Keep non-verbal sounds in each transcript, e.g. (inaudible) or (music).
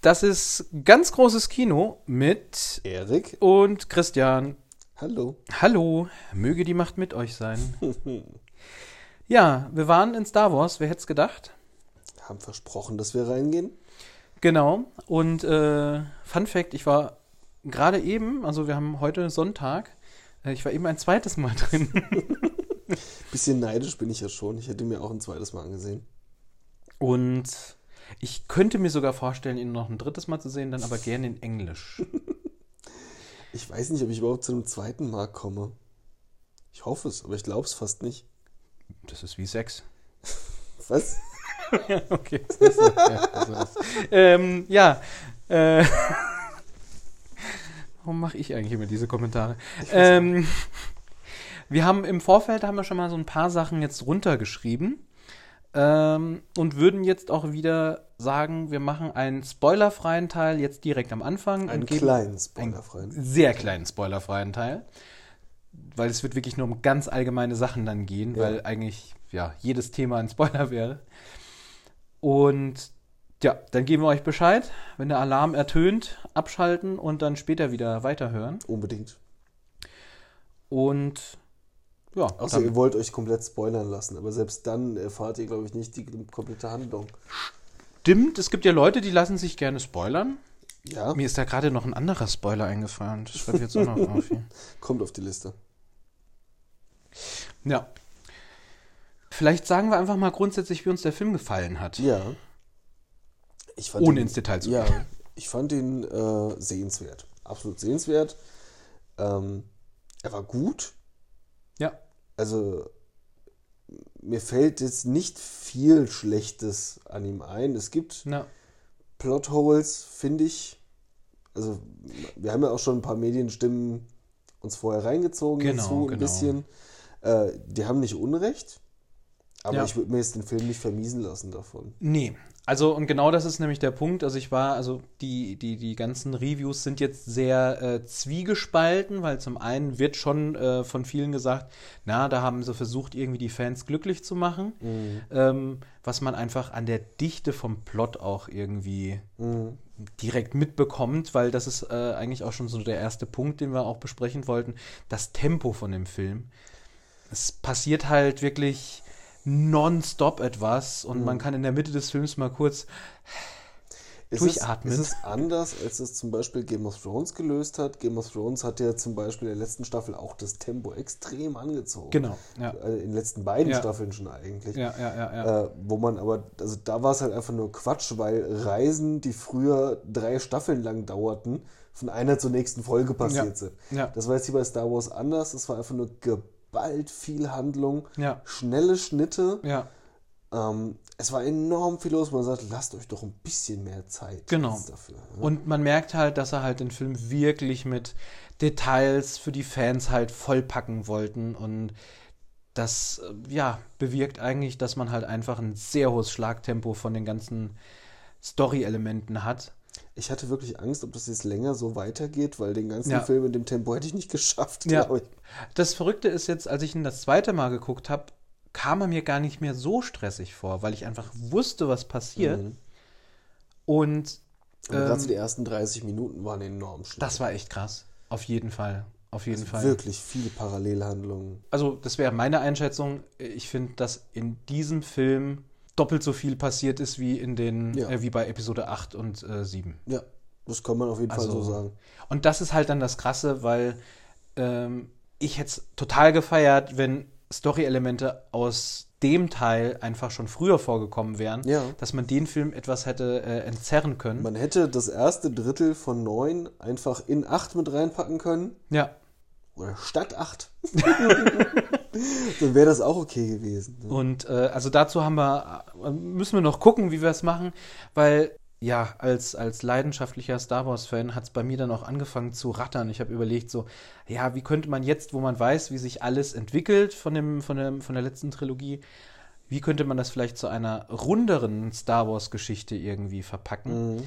Das ist ganz großes Kino mit Erik. und Christian. Hallo. Hallo, möge die Macht mit euch sein. (laughs) ja, wir waren in Star Wars, wer hätte es gedacht? Haben versprochen, dass wir reingehen. Genau, und äh, Fun Fact, ich war gerade eben, also wir haben heute Sonntag, äh, ich war eben ein zweites Mal drin. (laughs) Bisschen neidisch bin ich ja schon. Ich hätte mir auch ein zweites Mal angesehen. Und ich könnte mir sogar vorstellen, ihn noch ein drittes Mal zu sehen, dann aber gerne in Englisch. (laughs) Ich weiß nicht, ob ich überhaupt zu einem zweiten Mal komme. Ich hoffe es, aber ich glaube es fast nicht. Das ist wie Sex. (laughs) Was? (laughs) ja, okay. Das ist, ja, das ähm, ja. Äh, warum mache ich eigentlich immer diese Kommentare? Ähm, wir haben im Vorfeld haben wir schon mal so ein paar Sachen jetzt runtergeschrieben ähm, und würden jetzt auch wieder sagen, wir machen einen spoilerfreien Teil jetzt direkt am Anfang. Einen kleinen spoilerfreien. einen sehr kleinen spoilerfreien Teil, weil es wird wirklich nur um ganz allgemeine Sachen dann gehen, Ja. weil eigentlich ja jedes Thema ein Spoiler wäre. Und ja, dann geben wir euch Bescheid, wenn der Alarm ertönt, abschalten und dann später wieder weiterhören. Unbedingt. Und ja, Außer dann, ihr wollt euch komplett spoilern lassen, aber selbst dann erfahrt ihr, glaube ich, nicht die komplette Handlung. stimmt, es gibt ja Leute, die lassen sich gerne spoilern. Ja, Mir ist da gerade noch ein anderer Spoiler eingefallen. Das schreibe ich jetzt auch noch auf hier. (laughs) kommt auf die Liste. Ja. Vielleicht sagen wir einfach mal grundsätzlich, wie uns der Film gefallen hat. Ja. Ich fand Ohne ihn- ins Detail zu Ja, gehen. ich fand ihn äh, sehenswert. Absolut sehenswert. Ähm, er war gut. Also mir fällt jetzt nicht viel Schlechtes an ihm ein. Es gibt Ja. Plotholes, finde ich. Also wir haben ja auch schon ein paar Medienstimmen uns vorher reingezogen Genau, dazu, ein genau. bisschen. Äh, die haben nicht Unrecht. Aber Ja. ich würde mir jetzt den Film nicht vermiesen lassen davon. Nee. Also, und genau das ist nämlich der Punkt. Also, ich war, also, die, die, die ganzen Reviews sind jetzt sehr äh, zwiegespalten, weil zum einen wird schon äh, von vielen gesagt, na, da haben sie versucht, irgendwie die Fans glücklich zu machen. Ähm, was man einfach an der Dichte vom Plot auch irgendwie direkt mitbekommt, weil das ist äh, eigentlich auch schon so der erste Punkt, den wir auch besprechen wollten. Das Tempo von dem Film. Es passiert halt wirklich nonstop etwas und man kann in der Mitte des Films mal kurz Ist Durchatmen. Es, ist es anders, als es zum Beispiel Game of Thrones gelöst hat? Game of Thrones hat ja zum Beispiel in der letzten Staffel auch das Tempo extrem angezogen. Genau, ja. Äh, In den letzten beiden Ja. Staffeln schon eigentlich. Ja, ja, ja, ja. Äh, wo man aber, also da war es halt einfach nur Quatsch, weil Reisen, die früher drei Staffeln lang dauerten, von einer zur nächsten Folge passiert Ja. sind. Ja. Das war jetzt hier bei Star Wars anders. Es war einfach nur geballt viel Handlung, Ja. schnelle Schnitte. ja. Ähm, es war enorm viel los. Man sagt, lasst euch doch ein bisschen mehr Zeit Genau. dafür. ne? Und man merkt halt, dass er halt den Film wirklich mit Details für die Fans halt vollpacken wollten und das äh, ja bewirkt eigentlich, dass man halt einfach ein sehr hohes Schlagtempo von den ganzen Story-Elementen hat. Ich hatte wirklich Angst, ob das jetzt länger so weitergeht, weil den ganzen Ja. Film in dem Tempo hätte ich nicht geschafft, Ja. glaube ich. Das Verrückte ist jetzt, als ich ihn das zweite Mal geguckt habe, kam er mir gar nicht mehr so stressig vor, weil ich einfach wusste, was passiert. Mhm. Und Und gerade ähm, die ersten 30 Minuten waren enorm schnell. das war echt krass. Auf jeden Fall. Auf jeden Fall. Wirklich viele Parallelhandlungen. Also, das wäre meine Einschätzung. Ich finde, dass in diesem Film doppelt so viel passiert ist wie in den, Ja. äh, wie bei Episode 8 und äh, 7. Ja, das kann man auf jeden Fall Also- so sagen. Und das ist halt dann das Krasse, weil ähm, ich hätte es total gefeiert, wenn Story-Elemente aus dem Teil einfach schon früher vorgekommen wären, Ja. dass man den Film etwas hätte äh, entzerren können. Man hätte das erste Drittel von 9 einfach in 8 mit reinpacken können. ja. Oder statt 8. (laughs) Dann wäre das auch okay gewesen. ne? Und äh, also dazu haben wir, äh, müssen wir noch gucken, wie wir es machen, weil ja, als, als leidenschaftlicher Star Wars-Fan hat es bei mir dann auch angefangen zu rattern. Ich habe überlegt, so, ja, wie könnte man jetzt, wo man weiß, wie sich alles entwickelt von, dem, von, dem, von der letzten Trilogie, wie könnte man das vielleicht zu einer runderen Star Wars-Geschichte irgendwie verpacken? Mhm.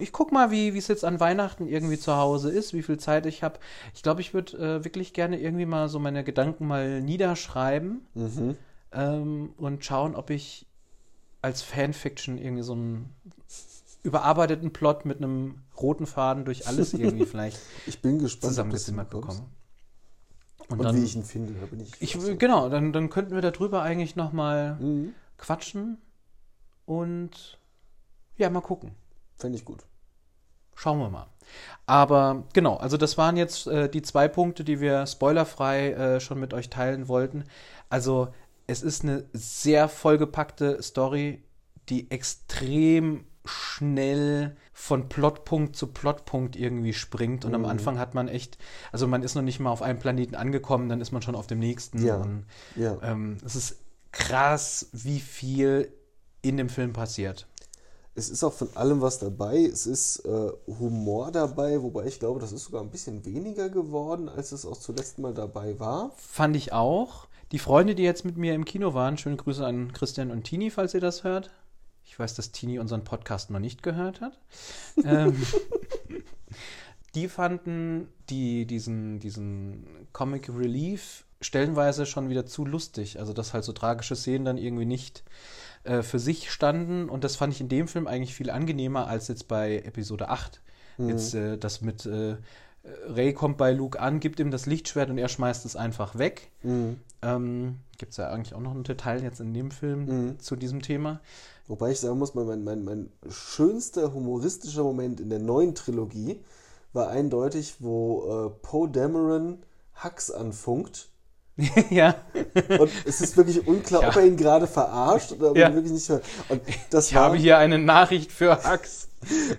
Ich guck mal, wie es jetzt an Weihnachten irgendwie zu Hause ist, wie viel Zeit ich habe. Ich glaube, ich würde äh, wirklich gerne irgendwie mal so meine Gedanken mal niederschreiben Mhm. ähm, und schauen, ob ich als Fanfiction irgendwie so einen überarbeiteten Plot mit einem roten Faden durch alles irgendwie (laughs) vielleicht Ich bin gespannt, zusammengezimmert hinbekommst. bekommen. Und, wie ich ihn finde, da bin ich. Ich, genau, dann, dann könnten wir darüber eigentlich nochmal Mhm. quatschen und ja, mal gucken. Fände ich gut. Schauen wir mal. Aber genau, also das waren jetzt äh, die zwei Punkte, die wir spoilerfrei äh, schon mit euch teilen wollten. Also es ist eine sehr vollgepackte Story, die extrem schnell von Plotpunkt zu Plotpunkt irgendwie springt. Und am Anfang hat man echt, also man ist noch nicht mal auf einem Planeten angekommen, dann ist man schon auf dem nächsten. Ja. Und Ja. ähm, es ist krass, wie viel in dem Film passiert. Es ist auch von allem was dabei. Es ist äh, Humor dabei, wobei ich glaube, das ist sogar ein bisschen weniger geworden, als es auch zuletzt mal dabei war. Fand ich auch. Die Freunde, die jetzt mit mir im Kino waren, schöne Grüße an Christian und Tini, falls ihr das hört. Ich weiß, dass Tini unseren Podcast noch nicht gehört hat. (laughs) ähm, die fanden die, diesen, diesen Comic Relief stellenweise schon wieder zu lustig. Also, dass halt so tragische Szenen dann irgendwie nicht äh, für sich standen. Und das fand ich in dem Film eigentlich viel angenehmer als jetzt bei Episode 8. Jetzt äh, das mit äh, Ray kommt bei Luke an, gibt ihm das Lichtschwert und er schmeißt es einfach weg. Ähm, Gibt es ja eigentlich auch noch ein Detail jetzt in dem Film zu diesem Thema. Wobei ich sagen muss, mein, mein, mein, mein schönster humoristischer Moment in der neuen Trilogie war eindeutig, wo äh, Poe Dameron Hux anfunkt. (laughs) ja. Und es ist wirklich unklar, Ja. ob er ihn gerade verarscht oder ob Ja. er ihn wirklich nicht hört. Und das Ich war, habe hier eine Nachricht für Hux.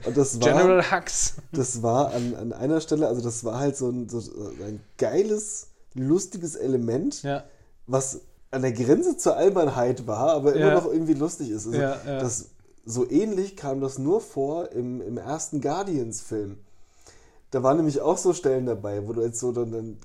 und das war, General Hux. das war an, an einer Stelle, also das war halt so ein, so ein geiles, lustiges Element, Ja. was an der Grenze zur Albernheit war, aber immer noch irgendwie lustig ist. Also. Das, so ähnlich kam das nur vor im, im ersten Guardians-Film. Da waren nämlich auch so Stellen dabei, wo du jetzt so, dann, dann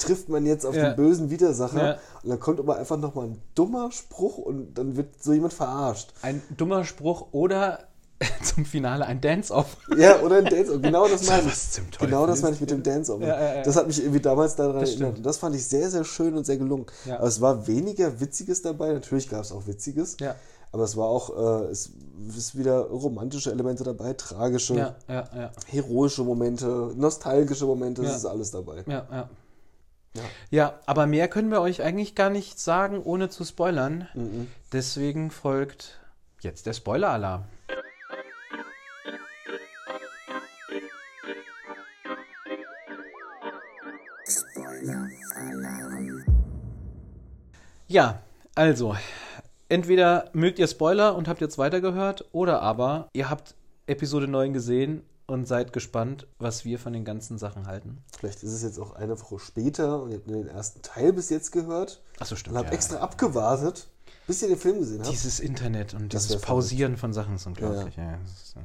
trifft man jetzt auf Ja. den bösen Widersacher Ja. und dann kommt aber einfach nochmal ein dummer Spruch und dann wird so jemand verarscht. Ein dummer Spruch oder (laughs) zum Finale ein Dance-Off. Ja, oder ein Dance-Off. Genau das (laughs) meine ich. Genau das meine ich mit dem Dance-Off. Ja, ja. Das hat mich irgendwie damals daran Das erinnert. Und das fand ich sehr, sehr schön und sehr gelungen. Aber es war weniger Witziges dabei. Natürlich gab es auch Witziges. Aber es war auch, äh, es ist wieder romantische Elemente dabei, tragische, heroische Momente, nostalgische Momente, das Ja. ist alles dabei. Ja, ja. Ja. Ja, aber mehr können wir euch eigentlich gar nicht sagen, ohne zu spoilern. Mhm. Deswegen folgt jetzt der Spoiler-Alarm. Ja, also, entweder mögt ihr Spoiler und habt jetzt weitergehört, oder aber ihr habt Episode 9 gesehen und seid gespannt, was wir von den ganzen Sachen halten. Vielleicht ist es jetzt auch eine Woche später und ihr habt nur den ersten Teil bis jetzt gehört Achso, stimmt. und habt ja. extra abgewartet, bis ihr den Film gesehen habt. Dieses Internet und Das dieses Pausieren von Sachen ist unglaublich. Ja. ist, äh,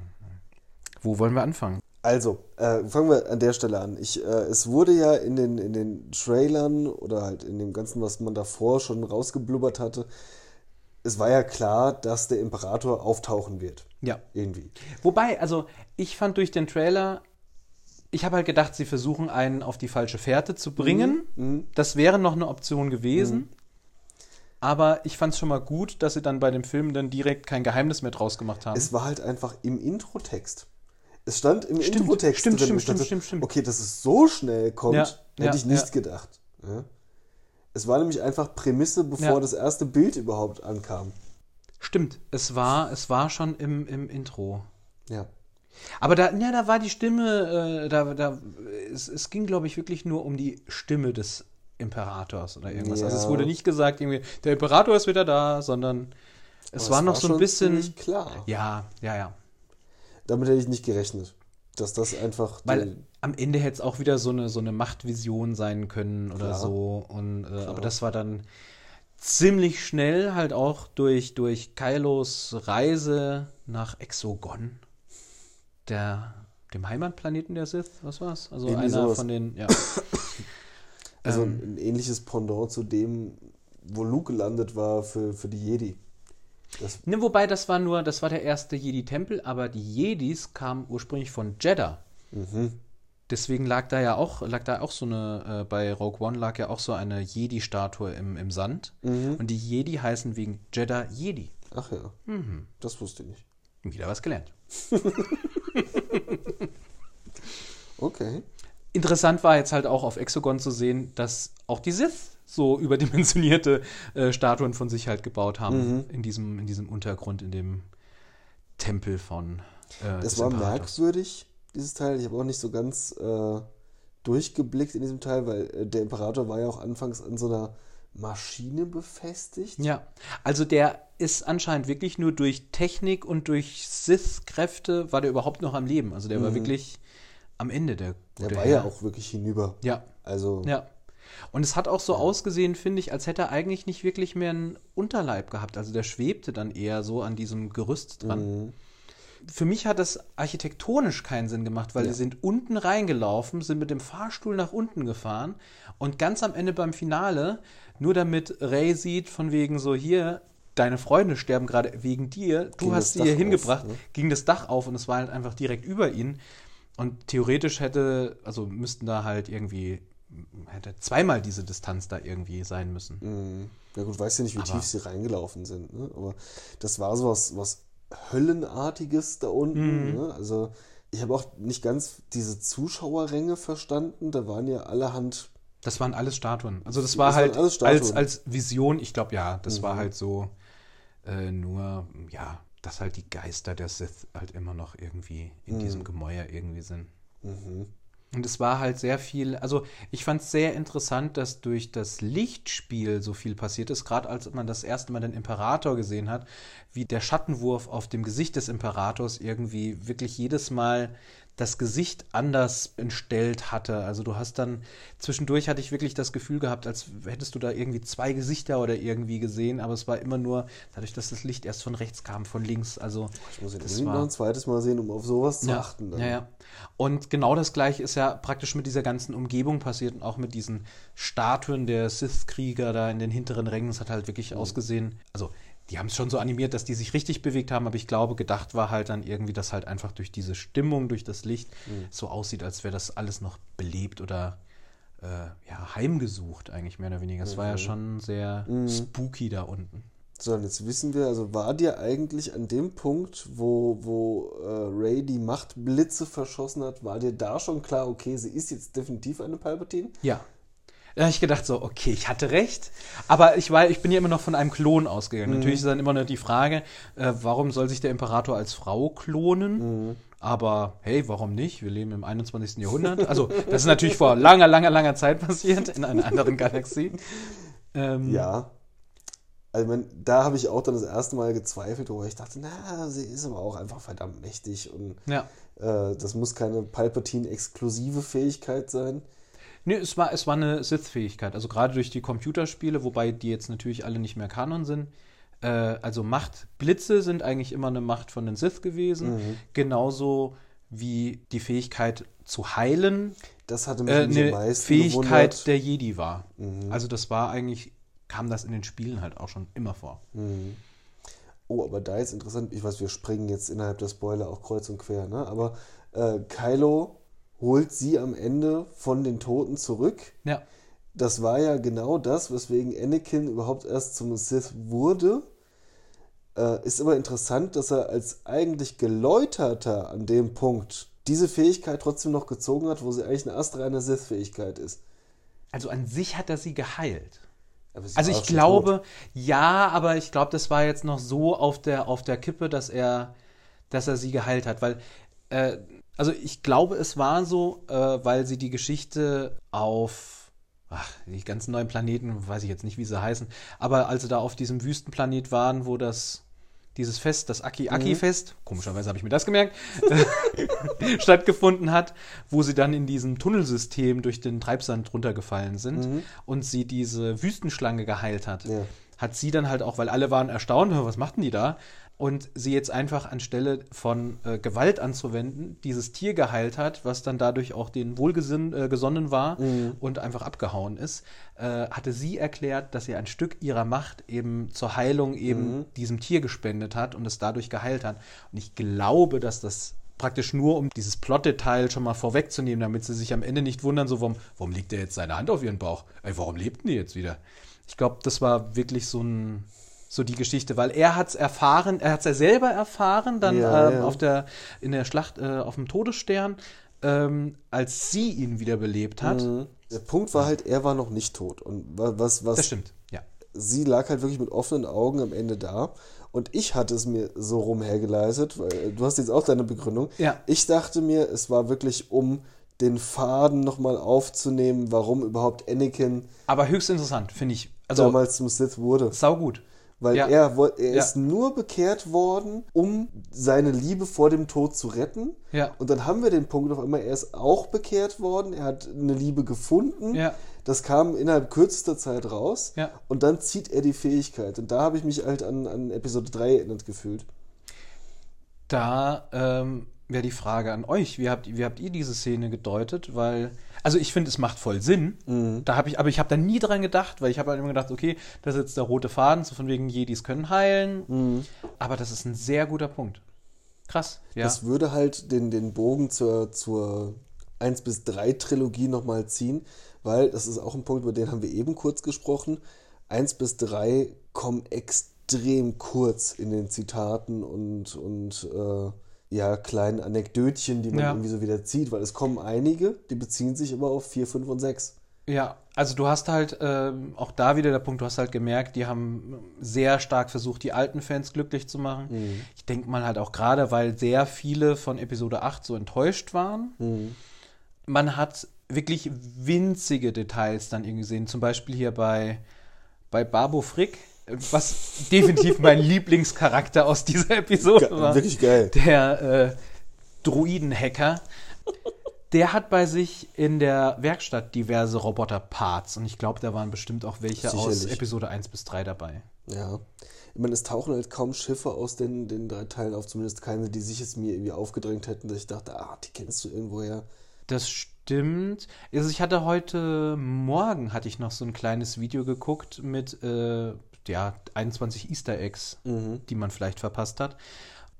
Wo wollen wir anfangen? Also, äh, fangen wir an der Stelle an. Ich, äh, es wurde ja in den, in den Trailern oder halt in dem Ganzen, was man davor schon rausgeblubbert hatte, es war ja klar, dass der Imperator auftauchen wird. Ja. Irgendwie. Wobei, also ich fand durch den Trailer, ich habe halt gedacht, sie versuchen einen auf die falsche Fährte zu bringen. Mhm. Das wäre noch eine Option gewesen. Aber ich fand es schon mal gut, dass sie dann bei dem Film dann direkt kein Geheimnis mehr draus gemacht haben. Es war halt einfach im Introtext. Es stand im Stimmt, Introtext stimmt, drin. stimmt, stimmt, stimmt, stimmt. Okay, dass es so schnell kommt, Ja, hätte ja, ich nicht ja. gedacht. Es war nämlich einfach Prämisse, bevor das erste Bild überhaupt ankam. Stimmt, es war, es war schon im, im Intro. Ja. Aber da, ja, da war die Stimme, äh, da, da, es, es ging, glaube ich, wirklich nur um die Stimme des Imperators oder irgendwas. Also es Ja. wurde nicht gesagt, irgendwie, der Imperator ist wieder da, sondern es Aber war noch so ein bisschen. klar. Ja, ja, ja. Damit hätte ich nicht gerechnet. Dass das einfach. Weil am Ende hätte es auch wieder so eine, so eine Machtvision sein können oder Klar. so. Und, äh, aber das war dann ziemlich schnell halt auch durch, durch Kylos Reise nach Exogon, der, dem Heimatplaneten der Sith. Was war's? Also Irgendwie einer sowas. von den, ja. (coughs) Also Ähm. ein ähnliches Pendant zu dem, wo Luke gelandet war für, für die Jedi. Das, Ne, wobei das war nur, das war der erste Jedi-Tempel, aber die Jedis kamen ursprünglich von Jeddah. mhm. Deswegen lag da ja auch, lag da auch so eine, äh, bei Rogue One lag ja auch so eine Jedi-Statue im, im Sand. Mhm. Und die Jedi heißen wegen Jeddah Jedi. Ach ja. Das wusste ich nicht. Wieder was gelernt. (laughs) Okay. Interessant war jetzt halt auch auf Exogon zu sehen, dass auch die Sith so überdimensionierte äh, Statuen von sich halt gebaut haben in, diesem, in diesem Untergrund, in dem Tempel von. Äh, Das war Imperators. merkwürdig, dieses Teil. Ich habe auch nicht so ganz äh, durchgeblickt in diesem Teil, weil äh, der Imperator war ja auch anfangs an so einer Maschine befestigt. Ja, also der ist anscheinend wirklich nur durch Technik und durch Sith-Kräfte war der überhaupt noch am Leben. Also der war wirklich am Ende der Mhm. Der war Herr. ja auch wirklich hinüber. Ja, Also, ja. Und es hat auch so ausgesehen, finde ich, als hätte er eigentlich nicht wirklich mehr einen Unterleib gehabt. Also der schwebte dann eher so an diesem Gerüst dran. Für mich hat das architektonisch keinen Sinn gemacht, weil Ja. die sind unten reingelaufen, sind mit dem Fahrstuhl nach unten gefahren und ganz am Ende beim Finale, nur damit Ray sieht, von wegen so hier, deine Freunde sterben gerade wegen dir, du Ging hast sie hier auf, hingebracht, ne? ging das Dach auf und es war halt einfach direkt über ihn. Und theoretisch hätte, also müssten da halt irgendwie, hätte zweimal diese Distanz da irgendwie sein müssen. mh, ja gut, weiß ja nicht, wie Aber- tief sie reingelaufen sind. Ne? Aber das war so was, was Höllenartiges da unten. Mhm. Ne? Also ich habe auch nicht ganz diese Zuschauerränge verstanden. Da waren ja allerhand Das waren alles Statuen. Also das war Das halt als, als Vision, ich glaube ja, das war halt so äh, nur, ja, dass halt die Geister der Sith halt immer noch irgendwie in diesem Gemäuer irgendwie sind. Und es war halt sehr viel, also ich fand es sehr interessant, dass durch das Lichtspiel so viel passiert ist, gerade als man das erste Mal den Imperator gesehen hat, wie der Schattenwurf auf dem Gesicht des Imperators irgendwie wirklich jedes Mal das Gesicht anders entstellt hatte. Also du hast dann, zwischendurch hatte ich wirklich das Gefühl gehabt, als hättest du da irgendwie zwei Gesichter oder irgendwie gesehen, aber es war immer nur dadurch, dass das Licht erst von rechts kam, von links. Also Ich muss unbedingt war- noch ein zweites Mal sehen, um auf sowas zu ja, achten. Dann. Ja, ja. Und genau das gleiche ist ja praktisch mit dieser ganzen Umgebung passiert und auch mit diesen Statuen der Sith-Krieger da in den hinteren Rängen. Es hat halt wirklich Mhm. ausgesehen, also die haben es schon so animiert, dass die sich richtig bewegt haben, aber ich glaube, gedacht war halt dann irgendwie, dass halt einfach durch diese Stimmung, durch das Licht Mhm. so aussieht, als wäre das alles noch belebt oder äh, ja, heimgesucht eigentlich mehr oder weniger. Es Mhm. war ja schon sehr spooky da unten. So, und jetzt wissen wir, also war dir eigentlich an dem Punkt, wo, wo äh, Ray die Machtblitze verschossen hat, war dir da schon klar, okay, sie ist jetzt definitiv eine Palpatine? Ja. Da habe ich gedacht so, okay, ich hatte recht, aber ich war, ich bin ja immer noch von einem Klon ausgegangen. Natürlich ist dann immer noch die Frage, äh, warum soll sich der Imperator als Frau klonen? Aber hey, warum nicht? Wir leben im 21. Jahrhundert. Also, das ist natürlich vor langer, langer, langer Zeit passiert in einer anderen Galaxie. Ähm, Ja. Also, man, da habe ich auch dann das erste Mal gezweifelt, wo ich dachte, na, sie ist aber auch einfach verdammt mächtig und Ja. äh, das muss keine Palpatine-exklusive Fähigkeit sein. Nee, es war, es war eine Sith-Fähigkeit. Also gerade durch die Computerspiele, wobei die jetzt natürlich alle nicht mehr Kanon sind. Äh, also Machtblitze sind eigentlich immer eine Macht von den Sith gewesen. Genauso wie die Fähigkeit zu heilen Das hatte mich äh, eine meisten Fähigkeit gewundert. der Jedi war. Also das war eigentlich, kam das in den Spielen halt auch schon immer vor. Oh, aber da ist interessant, ich weiß, wir springen jetzt innerhalb der Spoiler auch kreuz und quer, ne? Aber äh, Kylo holt sie am Ende von den Toten zurück. Ja. Das war ja genau das, weswegen Anakin überhaupt erst zum Sith wurde. Äh, ist aber interessant, dass er als eigentlich Geläuterter an dem Punkt diese Fähigkeit trotzdem noch gezogen hat, wo sie eigentlich eine astreine Sith-Fähigkeit ist. Also an sich hat er sie geheilt. Sie Also ich glaube, tot. ja, aber ich glaube, das war jetzt noch so auf der, auf der Kippe, dass er, dass er sie geheilt hat. Weil, äh, also ich glaube, es war so, äh, weil sie die Geschichte auf, ach, die ganzen neuen Planeten, weiß ich jetzt nicht, wie sie heißen, aber als sie da auf diesem Wüstenplanet waren, wo das dieses Fest, das Aki-Aki-Fest, komischerweise habe ich mir das gemerkt, (laughs) stattgefunden hat, wo sie dann in diesem Tunnelsystem durch den Treibsand runtergefallen sind und sie diese Wüstenschlange geheilt hat. Ja. Hat sie dann halt auch, weil alle waren erstaunt, "Hä, was machten die da? Und sie jetzt einfach anstelle von äh, Gewalt anzuwenden, dieses Tier geheilt hat, was dann dadurch auch den wohlgesonnen äh, gesonnen war und einfach abgehauen ist, äh, hatte sie erklärt, dass sie ein Stück ihrer Macht eben zur Heilung eben diesem Tier gespendet hat und es dadurch geheilt hat. Und ich glaube, dass das praktisch nur, um dieses Plot-Detail schon mal vorwegzunehmen, damit sie sich am Ende nicht wundern, so, warum, warum legt er jetzt seine Hand auf ihren Bauch? Ey, warum lebten die jetzt wieder? Ich glaube, das war wirklich so ein So die Geschichte, weil er hat es erfahren, er hat es ja selber erfahren, dann Ja, ähm, ja. auf der, in der Schlacht äh, auf dem Todesstern, ähm, als sie ihn wiederbelebt hat. Mhm. Der Punkt war halt, er war noch nicht tot. Und wa- was, was Das stimmt, ja. sie lag halt wirklich mit offenen Augen am Ende da. Und ich hatte es mir so rumhergeleitet, weil äh, du hast jetzt auch deine Begründung. Ja. Ich dachte mir, es war wirklich, um den Faden nochmal aufzunehmen, warum überhaupt Anakin Aber höchst interessant, finde ich. Also, damals zum Sith wurde. saugut. Weil Ja. er, er Ja. ist nur bekehrt worden, um seine Liebe vor dem Tod zu retten. Ja. Und dann haben wir den Punkt auf einmal, er ist auch bekehrt worden, er hat eine Liebe gefunden. Ja. Das kam innerhalb kürzester Zeit raus. Ja. Und dann zieht er die Fähigkeit. Und da habe ich mich halt an, an Episode 3 erinnert gefühlt. Da ähm, wäre die Frage an euch, wie habt, wie habt ihr diese Szene gedeutet? Weil, also ich finde, es macht voll Sinn. Da habe ich, aber ich habe da nie dran gedacht, weil ich habe halt immer gedacht, okay, das ist jetzt der rote Faden, so von wegen Jedis können heilen. Aber das ist ein sehr guter Punkt. Krass, ja. Das würde halt den, den Bogen zur, zur 1 bis 3 Trilogie nochmal ziehen, weil das ist auch ein Punkt, über den haben wir eben kurz gesprochen. 1 bis 3 kommen extrem kurz in den Zitaten und, und äh, ja, kleinen Anekdötchen, die man Ja. irgendwie so wieder zieht, weil es kommen einige, die beziehen sich aber auf 4, 5 und 6. Ja, also du hast halt ähm, auch da wieder der Punkt, du hast halt gemerkt, die haben sehr stark versucht, die alten Fans glücklich zu machen. Ich denke mal halt auch gerade, weil sehr viele von Episode 8 so enttäuscht waren. Man hat wirklich winzige Details dann irgendwie gesehen. Zum Beispiel hier bei, bei Babo Frick, was definitiv mein (laughs) Lieblingscharakter aus dieser Episode Ge- war. wirklich geil. Der äh, Druiden-Hacker. Der hat bei sich in der Werkstatt diverse Roboter-Parts und ich glaube, da waren bestimmt auch welche aus Sicherlich. Episode 1 bis 3 dabei. Ja. Ich meine, es tauchen halt kaum Schiffe aus den, den drei Teilen auf, zumindest keine, die sich jetzt mir irgendwie aufgedrängt hätten, dass ich dachte, ah, die kennst du irgendwoher. Das stimmt. Also ich hatte heute Morgen hatte ich noch so ein kleines Video geguckt mit äh, ja, 21 Easter Eggs, die man vielleicht verpasst hat.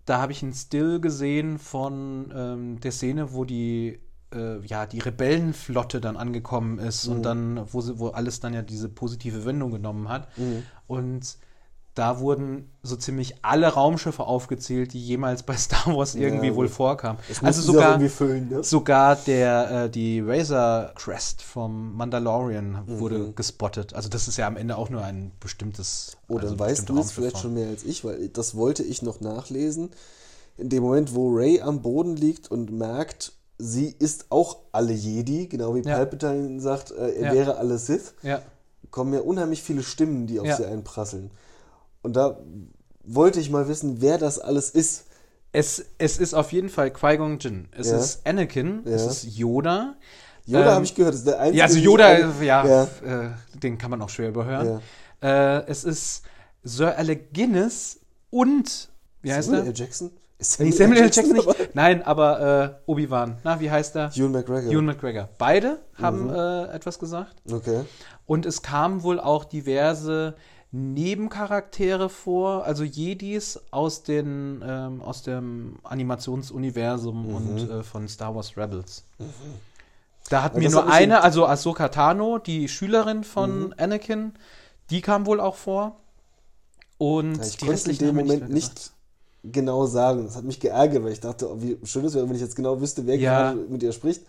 Da habe ich einen Still gesehen von ähm, der Szene, wo die äh, ja die Rebellenflotte dann angekommen ist und dann wo sie, wo alles dann ja diese positive Wendung genommen hat. Und da wurden so ziemlich alle Raumschiffe aufgezählt, die jemals bei Star Wars irgendwie Ja, wohl vorkamen. Also sogar füllen, ne? Sogar der, äh, die Razor Crest vom Mandalorian wurde Mhm. gespottet. Also das ist ja am Ende auch nur ein bestimmtes. Oh, dann also weißt du es vielleicht schon mehr als ich, weil das wollte ich noch nachlesen. In dem Moment, wo Ray am Boden liegt und merkt, sie ist auch alle Jedi, genau wie Ja. Palpatine sagt, äh, er Ja. wäre alle Sith, Ja, kommen ja unheimlich viele Stimmen, die auf Ja. sie einprasseln. Und da wollte ich mal wissen, wer das alles ist. es, es ist auf jeden Fall Qui-Gon Jinn. Es Ja. ist Anakin, es Ja. ist Yoda. Yoda Ähm, habe ich gehört, ist der einzige. Ja, also Yoda, alle- ja, ja. Äh, den kann man auch schwer überhören. Äh, es ist Sir Alec Guinness und, wie heißt Samuel er? L. Jackson? Ist Nee, Samuel L. Jackson nicht. Nein, aber äh, Obi-Wan. Na, wie heißt er? Ewan McGregor. Ewan McGregor. Beide haben Mhm. äh, etwas gesagt. Okay. Und es kamen wohl auch diverse Nebencharaktere vor, also Jedis aus, den, ähm, aus dem Animationsuniversum und äh, von Star Wars Rebels. Da hatten Ja, wir das nur eine, in- also Ahsoka Tano, die Schülerin von Anakin, die kam wohl auch vor. Und Ja, ich die konnte in dem Moment nicht genau sagen. Das hat mich geärgert, weil ich dachte, oh, wie schön es wäre, wenn ich jetzt genau wüsste, wer Ja. gerade mit ihr spricht.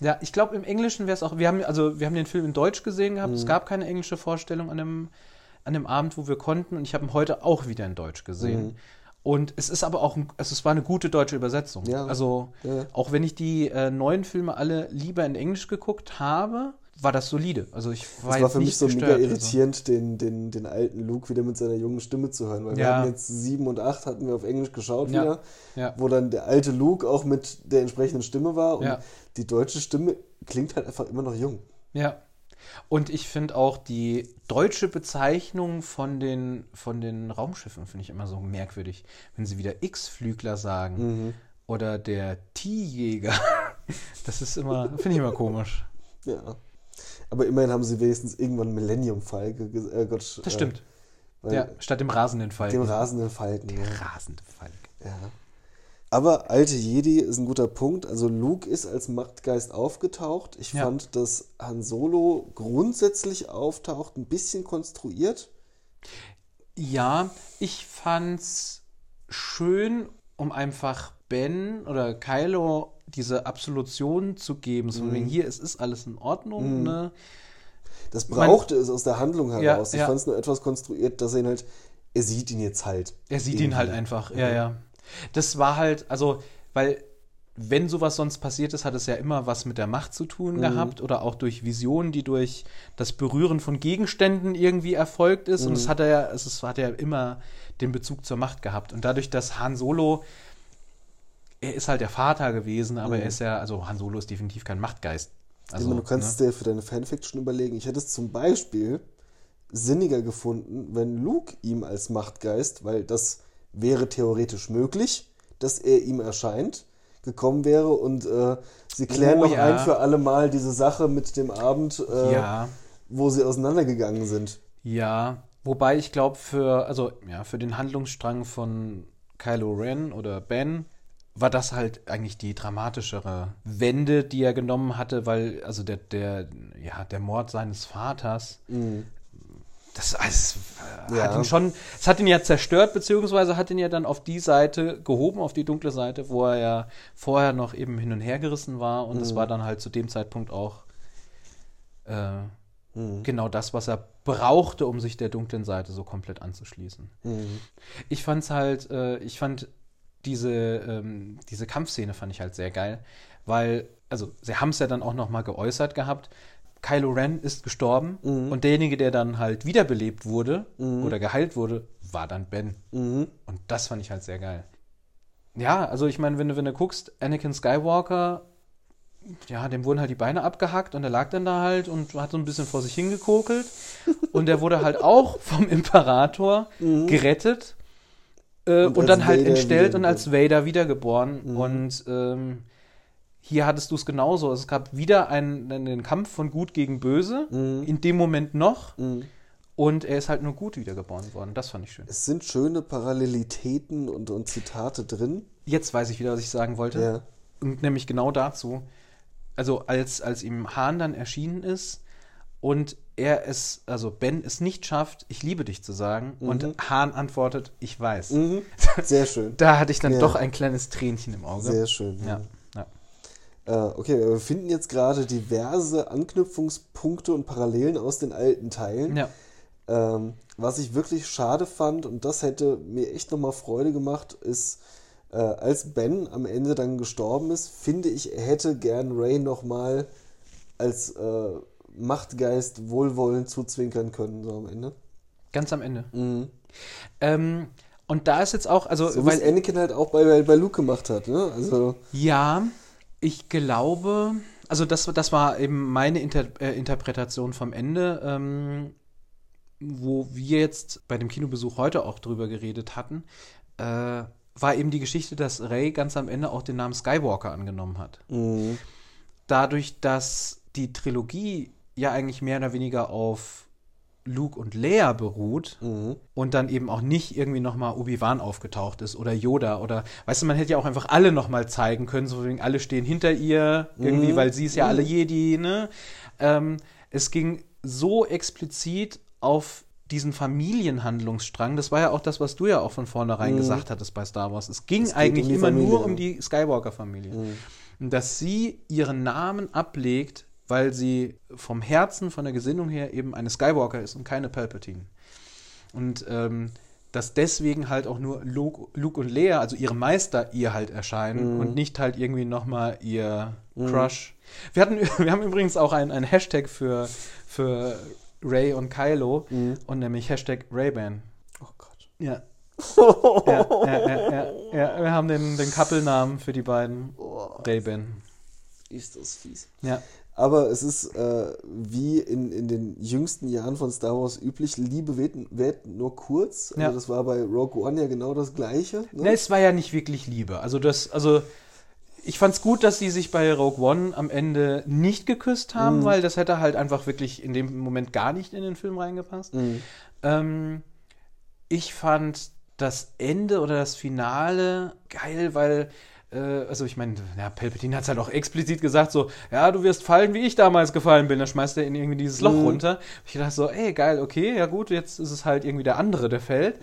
Ja, ich glaube, im Englischen wäre es auch. Wir haben, also, wir haben den Film in Deutsch gesehen gehabt. Mhm. Es gab keine englische Vorstellung an dem, an dem Abend, wo wir konnten. Und ich habe ihn heute auch wieder in Deutsch gesehen. Mhm. Und es ist aber auch, ein, also es war eine gute deutsche Übersetzung. Ja. Also, Ja. auch wenn ich die äh, neuen Filme alle lieber in Englisch geguckt habe, war das solide. Also, ich war, Es war für mich so mega. Also, irritierend, den, den, den alten Luke wieder mit seiner jungen Stimme zu hören. Weil wir Ja. hatten jetzt sieben und acht hatten wir auf Englisch geschaut Ja. wieder, Ja. wo dann der alte Luke auch mit der entsprechenden Stimme war. Und die deutsche Stimme klingt halt einfach immer noch jung. Ja. Und ich finde auch die deutsche Bezeichnung von den, von den Raumschiffen finde ich immer so merkwürdig. Wenn sie wieder X-Flügler sagen oder der T-Jäger. (laughs) Das ist immer, finde ich immer komisch. (laughs) Ja. Aber immerhin haben sie wenigstens irgendwann Millennium Falke. ge- Äh, Gott, Das stimmt. Äh, ja, statt dem rasenden Falken. Dem rasenden Falken. ja. rasende Falken. Ja. Aber alte Jedi ist ein guter Punkt. Also Luke ist als Machtgeist aufgetaucht. Ich Ja. fand, dass Han Solo grundsätzlich auftaucht, ein bisschen konstruiert. Ja, ich fand's schön, um einfach Ben oder Kylo diese Absolution zu geben. So, wegen hier, es ist alles in Ordnung, ne? Das brauchte es aus der Handlung Ja, heraus. ich ja. fand es nur etwas konstruiert, dass er ihn halt, er sieht ihn jetzt halt. Er sieht ihn Irgendwie. halt einfach, ja, ja. Das war halt, also, weil wenn sowas sonst passiert ist, hat es ja immer was mit der Macht zu tun gehabt oder auch durch Visionen, die durch das Berühren von Gegenständen irgendwie erfolgt ist. Und es hat er ja, es hat ja immer den Bezug zur Macht gehabt. Und dadurch, dass Han Solo, er ist halt der Vater gewesen, aber er ist ja, also Han Solo ist definitiv kein Machtgeist. Also, meine, du kannst es ne? dir für deine Fanfiction überlegen. Ich hätte es zum Beispiel sinniger gefunden, wenn Luke ihm als Machtgeist, weil das wäre theoretisch möglich, dass er ihm erscheint, gekommen wäre und äh, sie klären Oh, noch ja. ein für alle Mal diese Sache mit dem Abend, äh, Ja. wo sie auseinandergegangen sind. Ja, wobei ich glaube, für, also, ja, für den Handlungsstrang von Kylo Ren oder Ben war das halt eigentlich die dramatischere Wende, die er genommen hatte, weil, also der, der, ja, der Mord seines Vaters, das, also, äh, hat Ja. ihn schon, es hat ihn ja zerstört, beziehungsweise hat ihn ja dann auf die Seite gehoben, auf die dunkle Seite, wo er ja vorher noch eben hin und her gerissen war und es war dann halt zu dem Zeitpunkt auch äh, genau das, was er brauchte, um sich der dunklen Seite so komplett anzuschließen. Ich fand's halt, äh, ich fand diese, ähm, diese Kampfszene fand ich halt sehr geil, weil, also sie haben es ja dann auch noch mal geäußert gehabt, Kylo Ren ist gestorben und derjenige, der dann halt wiederbelebt wurde oder geheilt wurde, war dann Ben. Und das fand ich halt sehr geil. Ja, also ich meine, wenn du, wenn du guckst, Anakin Skywalker, ja, dem wurden halt die Beine abgehackt und er lag dann da halt und hat so ein bisschen vor sich hingekokelt. Und der wurde halt auch vom Imperator gerettet äh, und, als dann halt entstellt und als Vader wiedergeboren. Und ähm, hier hattest du es genauso. Es gab wieder einen, einen Kampf von Gut gegen Böse, in dem Moment noch. Und er ist halt nur gut wiedergeboren worden. Das fand ich schön. Es sind schöne Parallelitäten und, und Zitate drin. Jetzt weiß ich wieder, was ich sagen wollte. Ja. Und nämlich genau dazu. Also als, als ihm Hahn dann erschienen ist und er es, also Ben es nicht schafft, ich liebe dich zu sagen, Mhm. und Hahn antwortet, ich weiß. (laughs) Sehr schön. Da hatte ich dann Ja. doch ein kleines Tränchen im Auge. Sehr schön. Ja, ja. Äh, okay, wir finden jetzt gerade diverse Anknüpfungspunkte und Parallelen aus den alten Teilen. ja. Ähm, was ich wirklich schade fand, und das hätte mir echt nochmal Freude gemacht, ist, äh, als Ben am Ende dann gestorben ist, finde ich, er hätte gern Ray nochmal als äh, Machtgeist wohlwollend zuzwinkern können, so am Ende. Ganz am Ende. Ähm, und da ist jetzt auch, also, Mhm. So weil, Anakin halt auch bei, bei Luke gemacht hat, ne? Also, Ja, ich glaube, also das, das war eben meine Inter äh, Interpretation vom Ende, ähm, wo wir jetzt bei dem Kinobesuch heute auch drüber geredet hatten, äh, war eben die Geschichte, dass Ray ganz am Ende auch den Namen Skywalker angenommen hat. mh, Dadurch, dass die Trilogie ja eigentlich mehr oder weniger auf Luke und Leia beruht mh. und dann eben auch nicht irgendwie nochmal Obi-Wan aufgetaucht ist oder Yoda oder, weißt du, man hätte ja auch einfach alle nochmal zeigen können, so wegen alle stehen hinter ihr, irgendwie, weil sie ist ja alle Jedi, ne? Ähm, es ging so explizit auf diesen Familienhandlungsstrang, das war ja auch das, was du ja auch von vornherein gesagt hattest bei Star Wars. Es ging Es eigentlich um immer Familie, nur um die Skywalker-Familie. Und dass sie ihren Namen ablegt, weil sie vom Herzen, von der Gesinnung her eben eine Skywalker ist und keine Palpatine. Und ähm, dass deswegen halt auch nur Luke, Luke und Leia, also ihre Meister, ihr halt erscheinen und nicht halt irgendwie nochmal ihr Crush. Wir, hatten, (laughs) wir haben übrigens auch einen, Hashtag für, für Ray und Kylo und nämlich Hashtag Ray-Ban. Oh Gott. (laughs) Ja. ja, ja, ja, ja. Wir haben den, den Couple-Namen für die beiden. Ray-Ban. Ist das fies. Ja. Aber es ist äh, wie in, in den jüngsten Jahren von Star Wars üblich, Liebe währt, währt nur kurz. Also Ja. das war bei Rogue One ja genau das gleiche. Ne? Ne, es war ja nicht wirklich Liebe. Also das, also ich fand's gut, dass sie sich bei Rogue One am Ende nicht geküsst haben, weil das hätte halt einfach wirklich in dem Moment gar nicht in den Film reingepasst. Ähm, ich fand das Ende oder das Finale geil, weil also ich meine, ja, Palpatine hat es halt auch explizit gesagt, so, ja, du wirst fallen, wie ich damals gefallen bin. Dann schmeißt er in irgendwie dieses Loch Mhm. runter. Ich dachte so, ey, geil, okay, ja gut, jetzt ist es halt irgendwie der andere, der fällt.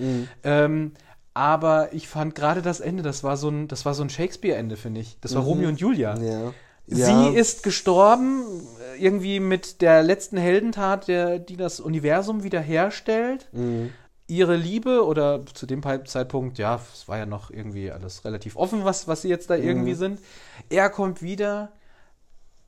Ähm, aber ich fand gerade das Ende, das war so ein, das war so ein Shakespeare-Ende, finde ich. Das war Romeo und Julia. Mhm. Ja. Sie Ja. ist gestorben, äh, irgendwie mit der letzten Heldentat, der, die das Universum wiederherstellt. Mhm. Ihre Liebe oder zu dem Zeitpunkt, ja, es war ja noch irgendwie alles relativ offen, was, was sie jetzt da irgendwie sind. Er kommt wieder,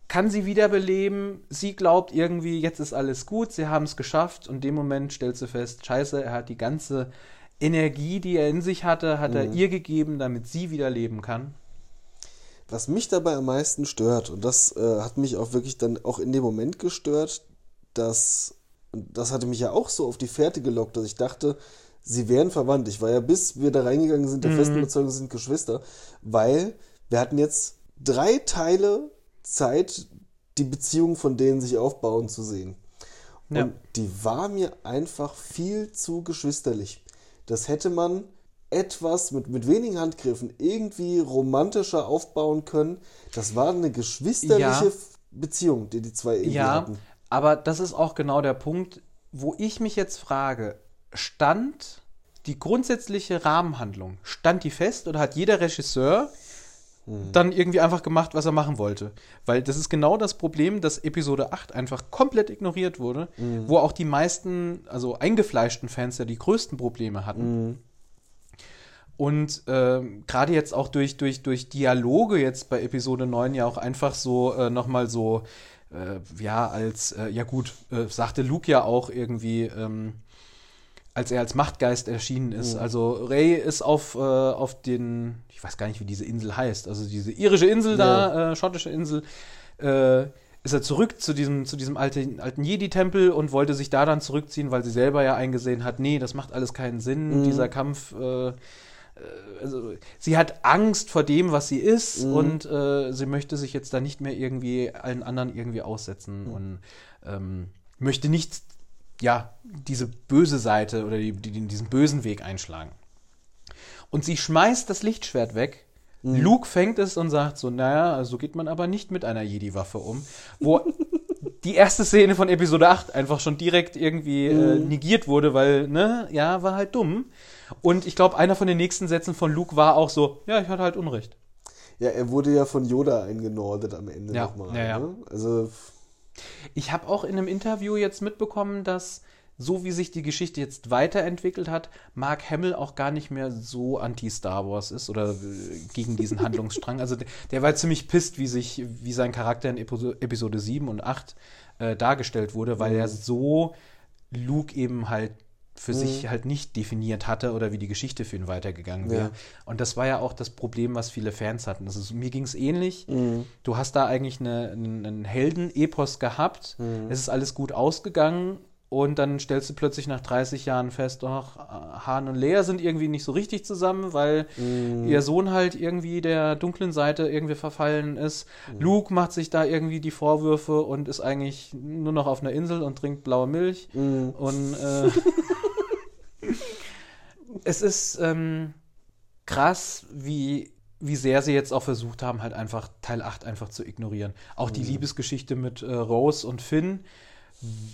kann sie wiederbeleben. Sie glaubt irgendwie, jetzt ist alles gut, sie haben es geschafft. Und in dem Moment stellt sie fest, scheiße, er hat die ganze Energie, die er in sich hatte, hat er ihr gegeben, damit sie wieder leben kann. Was mich dabei am meisten stört, und das äh, hat mich auch wirklich dann auch in dem Moment gestört, dass, und das hatte mich ja auch so auf die Fährte gelockt, dass ich dachte, sie wären verwandt. Ich war ja, bis wir da reingegangen sind, der festen Überzeugung, sie sind Geschwister, weil wir hatten jetzt drei Teile Zeit, die Beziehung von denen sich aufbauen zu sehen. Und Ja. die war mir einfach viel zu geschwisterlich. Das hätte man etwas mit, mit wenigen Handgriffen irgendwie romantischer aufbauen können. Das war eine geschwisterliche Ja. Beziehung, die die zwei irgendwie Ja, hatten. Aber das ist auch genau der Punkt, wo ich mich jetzt frage, stand die grundsätzliche Rahmenhandlung, stand die fest oder hat jeder Regisseur dann irgendwie einfach gemacht, was er machen wollte? Weil das ist genau das Problem, dass Episode 8 einfach komplett ignoriert wurde, wo auch die meisten, also eingefleischten Fans ja die größten Probleme hatten. Und ähm, gerade jetzt auch durch, durch, durch Dialoge jetzt bei Episode 9 ja auch einfach so äh, nochmal so, äh, ja, als, äh, ja gut, äh, sagte Luke ja auch irgendwie, ähm, als er als Machtgeist erschienen ist. Also Ray ist auf, äh, auf den, ich weiß gar nicht, wie diese Insel heißt, also diese irische Insel da, äh, schottische Insel, äh, ist er zurück zu diesem, zu diesem alten, alten Jedi-Tempel und wollte sich da dann zurückziehen, weil sie selber ja eingesehen hat, nee, das macht alles keinen Sinn, dieser Kampf, äh, also sie hat Angst vor dem, was sie ist und äh, sie möchte sich jetzt da nicht mehr irgendwie allen anderen irgendwie aussetzen und ähm, möchte nicht, ja, diese böse Seite oder die, die, diesen bösen Weg einschlagen. Und sie schmeißt das Lichtschwert weg. Luke fängt es und sagt so, naja, so geht man aber nicht mit einer Jedi-Waffe um. Wo (laughs) die erste Szene von Episode 8 einfach schon direkt irgendwie äh, negiert wurde, weil, ne, ja, war halt dumm. Und ich glaube, einer von den nächsten Sätzen von Luke war auch so, ja, ich hatte halt Unrecht. Ja, er wurde ja von Yoda eingenordet am Ende Ja, nochmal. ja, ja. Ne? Also, Ich habe auch in einem Interview jetzt mitbekommen, dass so wie sich die Geschichte jetzt weiterentwickelt hat, Mark Hamill auch gar nicht mehr so anti-Star Wars ist oder gegen diesen Handlungsstrang. Also der, der war ziemlich pisst, wie sich, wie sein Charakter in Episo Episode 7 und 8 äh, dargestellt wurde, weil er so Luke eben halt für sich halt nicht definiert hatte oder wie die Geschichte für ihn weitergegangen wäre. Ja. Und das war ja auch das Problem, was viele Fans hatten. Ist, mir ging es ähnlich. Du hast da eigentlich eine, einen, einen Helden-Epos gehabt. Es ist alles gut ausgegangen. Und dann stellst du plötzlich nach 30 Jahren fest, doch, Han und Lea sind irgendwie nicht so richtig zusammen, weil ihr Sohn halt irgendwie der dunklen Seite irgendwie verfallen ist. Luke macht sich da irgendwie die Vorwürfe und ist eigentlich nur noch auf einer Insel und trinkt blaue Milch. Und äh, (laughs) es ist ähm, krass, wie, wie sehr sie jetzt auch versucht haben, halt einfach Teil 8 einfach zu ignorieren. Auch die Liebesgeschichte mit äh, Rose und Finn,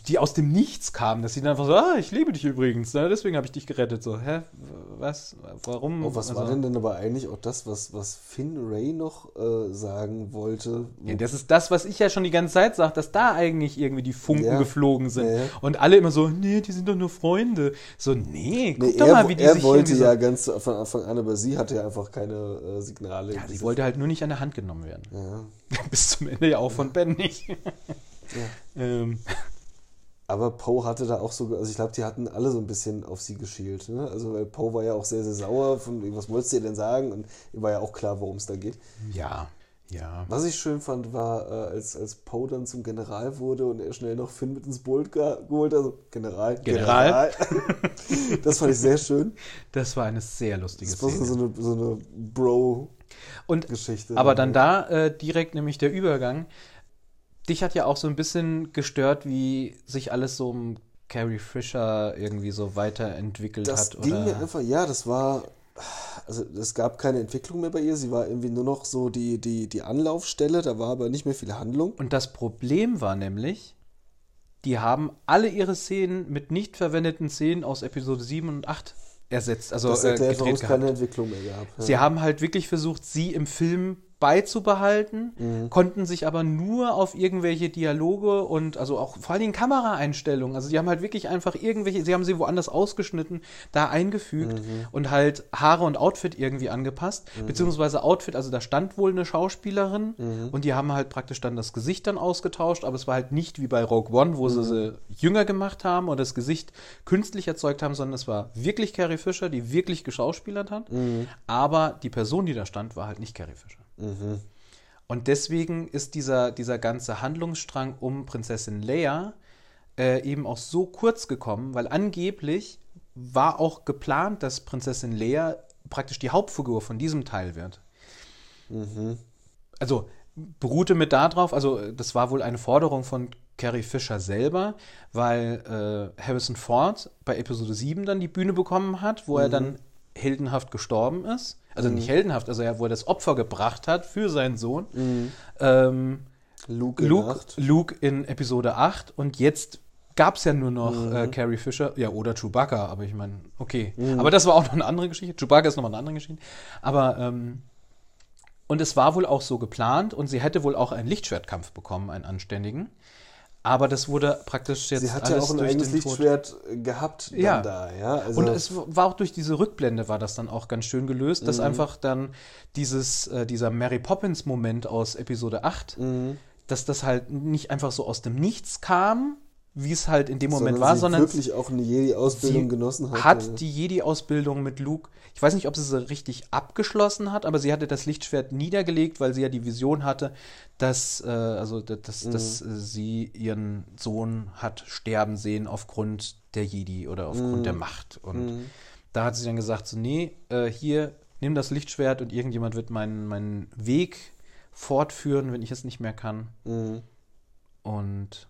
die aus dem Nichts kam, dass sie dann einfach so, ah, ich liebe dich übrigens, ne? deswegen habe ich dich gerettet. So, hä? Was? Warum? oh, was Also- war denn denn aber eigentlich auch das, was, was Finn Ray noch äh, sagen wollte? Ja, das ist das, was ich ja schon die ganze Zeit sage, dass da eigentlich irgendwie die Funken Ja. geflogen sind. Ja. Und alle immer so, nee, die sind doch nur Freunde. So, nee, guck Nee, doch er, mal, wie die er sich wollte irgendwie ja so, ganz von Anfang an, aber sie hatte ja einfach keine äh, Signale. Ja, sie wollte halt nur nicht an der Hand genommen werden. (laughs) Bis zum Ende ja auch von Ben nicht. (laughs) ähm, Aber Poe hatte da auch so, also ich glaube, die hatten alle so ein bisschen auf sie geschielt. Ne? Also weil Poe war ja auch sehr, sehr sauer von, was wolltest du ihr denn sagen? Und ihr war ja auch klar, worum es da geht. ja, ja. Was ich schön fand, war, äh, als, als Poe dann zum General wurde und er schnell noch Finn mit ins Boot ge geholt, also General, General. General. (laughs) das fand ich sehr schön. Das war eine sehr lustige Das war so eine, so eine Bro-Geschichte. Und, aber dann da äh, direkt nämlich der Übergang. Dich hat ja auch so ein bisschen gestört, wie sich alles so um Carrie Fisher irgendwie so weiterentwickelt Das hat. ging oder? mir einfach, ja, das war, also es gab keine Entwicklung mehr bei ihr. Sie war irgendwie nur noch so die, die, die Anlaufstelle, da war aber nicht mehr viel Handlung. Und das Problem war nämlich, die haben alle ihre Szenen mit nicht verwendeten Szenen aus Episode 7 und 8 ersetzt. Also Das äh, erklärt, warum gedreht es keine. Entwicklung mehr gab. Ja. Sie haben halt wirklich versucht, sie im Film beizubehalten, Mhm. konnten sich aber nur auf irgendwelche Dialoge und also auch vor allen Dingen Kameraeinstellungen. Also die haben halt wirklich einfach irgendwelche, sie haben sie woanders ausgeschnitten, da eingefügt Mhm. und halt Haare und Outfit irgendwie angepasst. Beziehungsweise Outfit, also da stand wohl eine Schauspielerin Mhm. und die haben halt praktisch dann das Gesicht dann ausgetauscht, aber es war halt nicht wie bei Rogue One, wo Mhm. sie sie jünger gemacht haben oder das Gesicht künstlich erzeugt haben, sondern es war wirklich Carrie Fisher, die wirklich geschauspielert hat. Mhm. Aber die Person, die da stand, war halt nicht Carrie Fisher. Und deswegen ist dieser, dieser ganze Handlungsstrang um Prinzessin Leia äh, eben auch so kurz gekommen, weil angeblich war auch geplant, dass Prinzessin Leia praktisch die Hauptfigur von diesem Teil wird. Also beruhte mit darauf, also das war wohl eine Forderung von Carrie Fisher selber, weil äh, Harrison Ford bei Episode 7 dann die Bühne bekommen hat, wo er dann heldenhaft gestorben ist. Also nicht heldenhaft, also er, wo er das Opfer gebracht hat für seinen Sohn. Ähm, Luke, in Luke, Acht. Luke in Episode 8 und jetzt gab es ja nur noch äh, Carrie Fisher, ja, oder Chewbacca, aber ich meine, okay. Aber das war auch noch eine andere Geschichte. Chewbacca ist nochmal eine andere Geschichte. Aber, ähm, und es war wohl auch so geplant und sie hätte wohl auch einen Lichtschwertkampf bekommen, einen anständigen. Aber das wurde praktisch jetzt Sie hat ja auch ein eigenes Lichtschwert gehabt dann Ja. da, ja. Also, und es war auch durch diese Rückblende war das dann auch ganz schön gelöst, Mhm. dass einfach dann dieses, äh, dieser Mary Poppins-Moment aus Episode 8, Mhm. dass das halt nicht einfach so aus dem Nichts kam, wie es halt in dem Moment sondern war, sondern wirklich auch eine Jedi-Ausbildung genossen hat. hat ja. die Jedi-Ausbildung mit Luke, ich weiß nicht, ob sie sie richtig abgeschlossen hat, aber sie hatte das Lichtschwert niedergelegt, weil sie ja die Vision hatte, dass, äh, also, dass, Mhm. dass äh, sie ihren Sohn hat sterben sehen aufgrund der Jedi oder aufgrund Mhm. der Macht. Und da hat sie dann gesagt, so, nee, äh, hier, nimm das Lichtschwert und irgendjemand wird meinen, meinen Weg fortführen, wenn ich es nicht mehr kann. Mhm. Und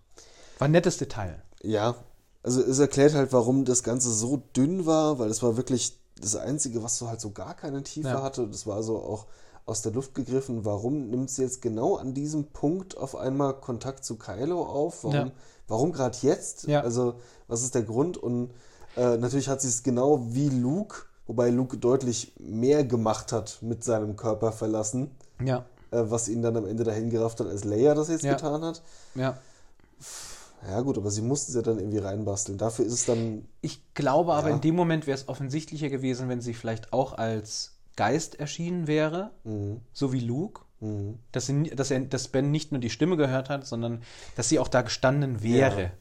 war ein nettes Detail. Ja, also es erklärt halt, warum das Ganze so dünn war, weil es war wirklich das Einzige, was so halt so gar keine Tiefe Ja. hatte. Das war so auch aus der Luft gegriffen. Warum nimmt sie jetzt genau an diesem Punkt auf einmal Kontakt zu Kylo auf? Warum, Ja. warum gerade jetzt? Ja. Also, was ist der Grund? Und äh, natürlich hat sie es genau wie Luke, wobei Luke deutlich mehr gemacht hat mit seinem Körper verlassen, Ja, äh, was ihn dann am Ende dahin gerafft hat, als Leia das jetzt getan hat. ja. Ja, gut, aber sie mussten es ja dann irgendwie reinbasteln. Dafür ist es dann Ich glaube aber, Ja. in dem Moment wäre es offensichtlicher gewesen, wenn sie vielleicht auch als Geist erschienen wäre, Mhm. so wie Luke. Dass, sie, dass, er, dass Ben nicht nur die Stimme gehört hat, sondern dass sie auch da gestanden wäre. Ja.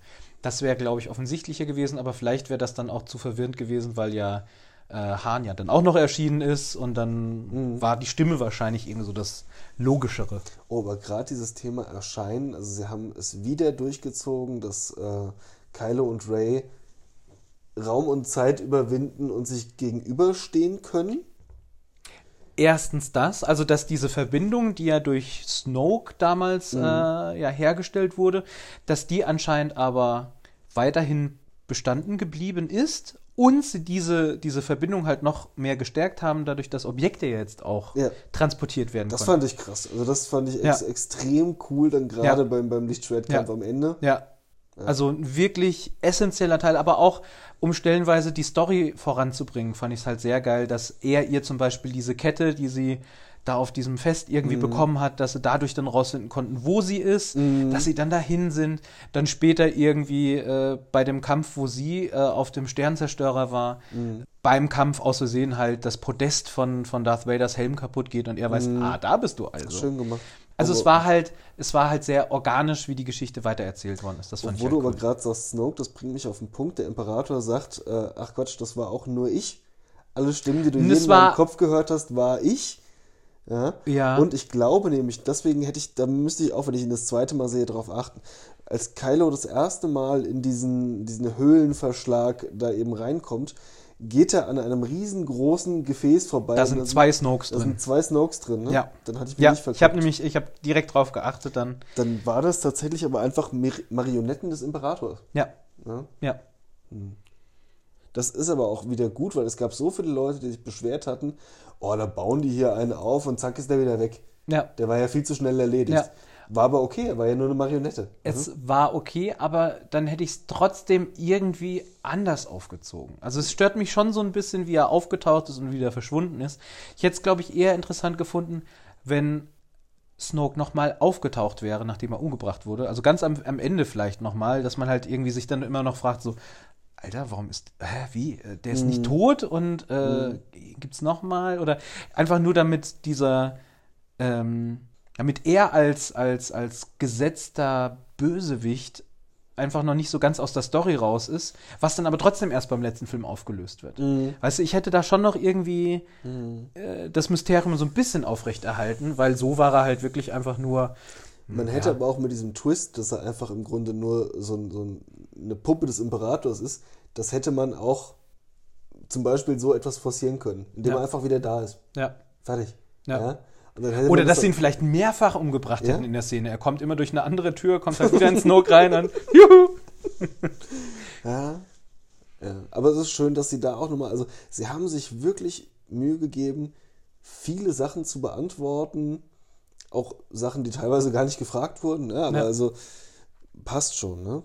Das wäre, glaube ich, offensichtlicher gewesen, aber vielleicht wäre das dann auch zu verwirrend gewesen, weil ja äh, Hahn ja dann auch noch erschienen ist und dann Mhm. war die Stimme wahrscheinlich irgendwie so das Logischere. Oh, aber gerade dieses Thema Erscheinen, also sie haben es wieder durchgezogen, dass äh, Kylo und Ray Raum und Zeit überwinden und sich gegenüberstehen können. Erstens das, also dass diese Verbindung, die ja durch Snoke damals Mhm. äh, ja hergestellt wurde, dass die anscheinend aber weiterhin bestanden geblieben ist und sie diese, diese Verbindung halt noch mehr gestärkt haben, dadurch, dass Objekte jetzt auch Ja. transportiert werden Das konnten. fand ich krass. Also das fand ich Ja. ex extrem cool, dann gerade Ja. beim, beim Lichtschwertkampf Ja. am Ende. Ja. Also ein wirklich essentieller Teil, aber auch um stellenweise die Story voranzubringen, fand ich es halt sehr geil, dass er ihr zum Beispiel diese Kette, die sie da auf diesem Fest irgendwie Mhm. bekommen hat, dass sie dadurch dann rausfinden konnten, wo sie ist, dass sie dann dahin sind, dann später irgendwie äh, bei dem Kampf, wo sie äh, auf dem Sternzerstörer war, Mhm. beim Kampf aus Versehen halt das Podest von, von Darth Vaders Helm kaputt geht und er weiß, ah, da bist du also. Mhm. Schön gemacht. Also es Aber- war halt, es war halt sehr organisch, wie die Geschichte weitererzählt worden ist. Das fand Wo ich du halt aber cool. gerade sagst, Snoke, das bringt mich auf den Punkt. Der Imperator sagt, äh, ach Quatsch, das war auch nur ich. Alle Stimmen, die du es in war- Kopf gehört hast, war ich. Ja. Ja. Und ich glaube nämlich, deswegen hätte ich, da müsste ich auch, wenn ich ihn das zweite Mal sehe, darauf achten. Als Kylo das erste Mal in diesen, diesen Höhlenverschlag da eben reinkommt, geht er an einem riesengroßen Gefäß vorbei. Da sind zwei Snokes Da drin. sind zwei Snokes drin, ne? Ja. Dann hatte ich mich Ja, nicht ich verguckt. habe nämlich, ich habe direkt drauf geachtet dann. Dann war das tatsächlich aber einfach Mar Marionetten des Imperators. Ja, Ne? ja. Das ist aber auch wieder gut, weil es gab so viele Leute, die sich beschwert hatten, oh, da bauen die hier einen auf und zack ist der wieder weg. Ja. Der war ja viel zu schnell erledigt. Ja. War aber okay, er war ja nur eine Marionette. Es war okay, aber dann hätte ich es trotzdem irgendwie anders aufgezogen. Also es stört mich schon so ein bisschen, wie er aufgetaucht ist und wieder verschwunden ist. Ich hätte es, glaube ich, eher interessant gefunden, wenn Snoke nochmal aufgetaucht wäre, nachdem er umgebracht wurde. Also ganz am, am Ende vielleicht nochmal, dass man halt irgendwie sich dann immer noch fragt, so, Alter, warum ist, hä, wie, Äh, der ist nicht tot und äh, gibt's nochmal? Oder einfach nur damit dieser, ähm, damit er als, als, als gesetzter Bösewicht einfach noch nicht so ganz aus der Story raus ist, was dann aber trotzdem erst beim letzten Film aufgelöst wird. Weißt du, ich hätte da schon noch irgendwie äh, das Mysterium so ein bisschen aufrechterhalten, weil so war er halt wirklich einfach nur. Man hätte aber auch mit diesem Twist, dass er einfach im Grunde nur so, ein, so ein, eine Puppe des Imperators ist, das hätte man auch zum Beispiel so etwas forcieren können, indem Ja. er einfach wieder da ist. Ja. Fertig. Ja. Dann hätte Oder dass das sie ihn vielleicht mehrfach umgebracht Ja? hätten in der Szene. Er kommt immer durch eine andere Tür, kommt halt wieder in (laughs) Snoke rein und (laughs) juhu! Ja. ja. Aber es ist schön, dass sie da auch nochmal, also sie haben sich wirklich Mühe gegeben, viele Sachen zu beantworten, auch Sachen, die teilweise gar nicht gefragt wurden, ne? aber Ja. also passt schon, ne?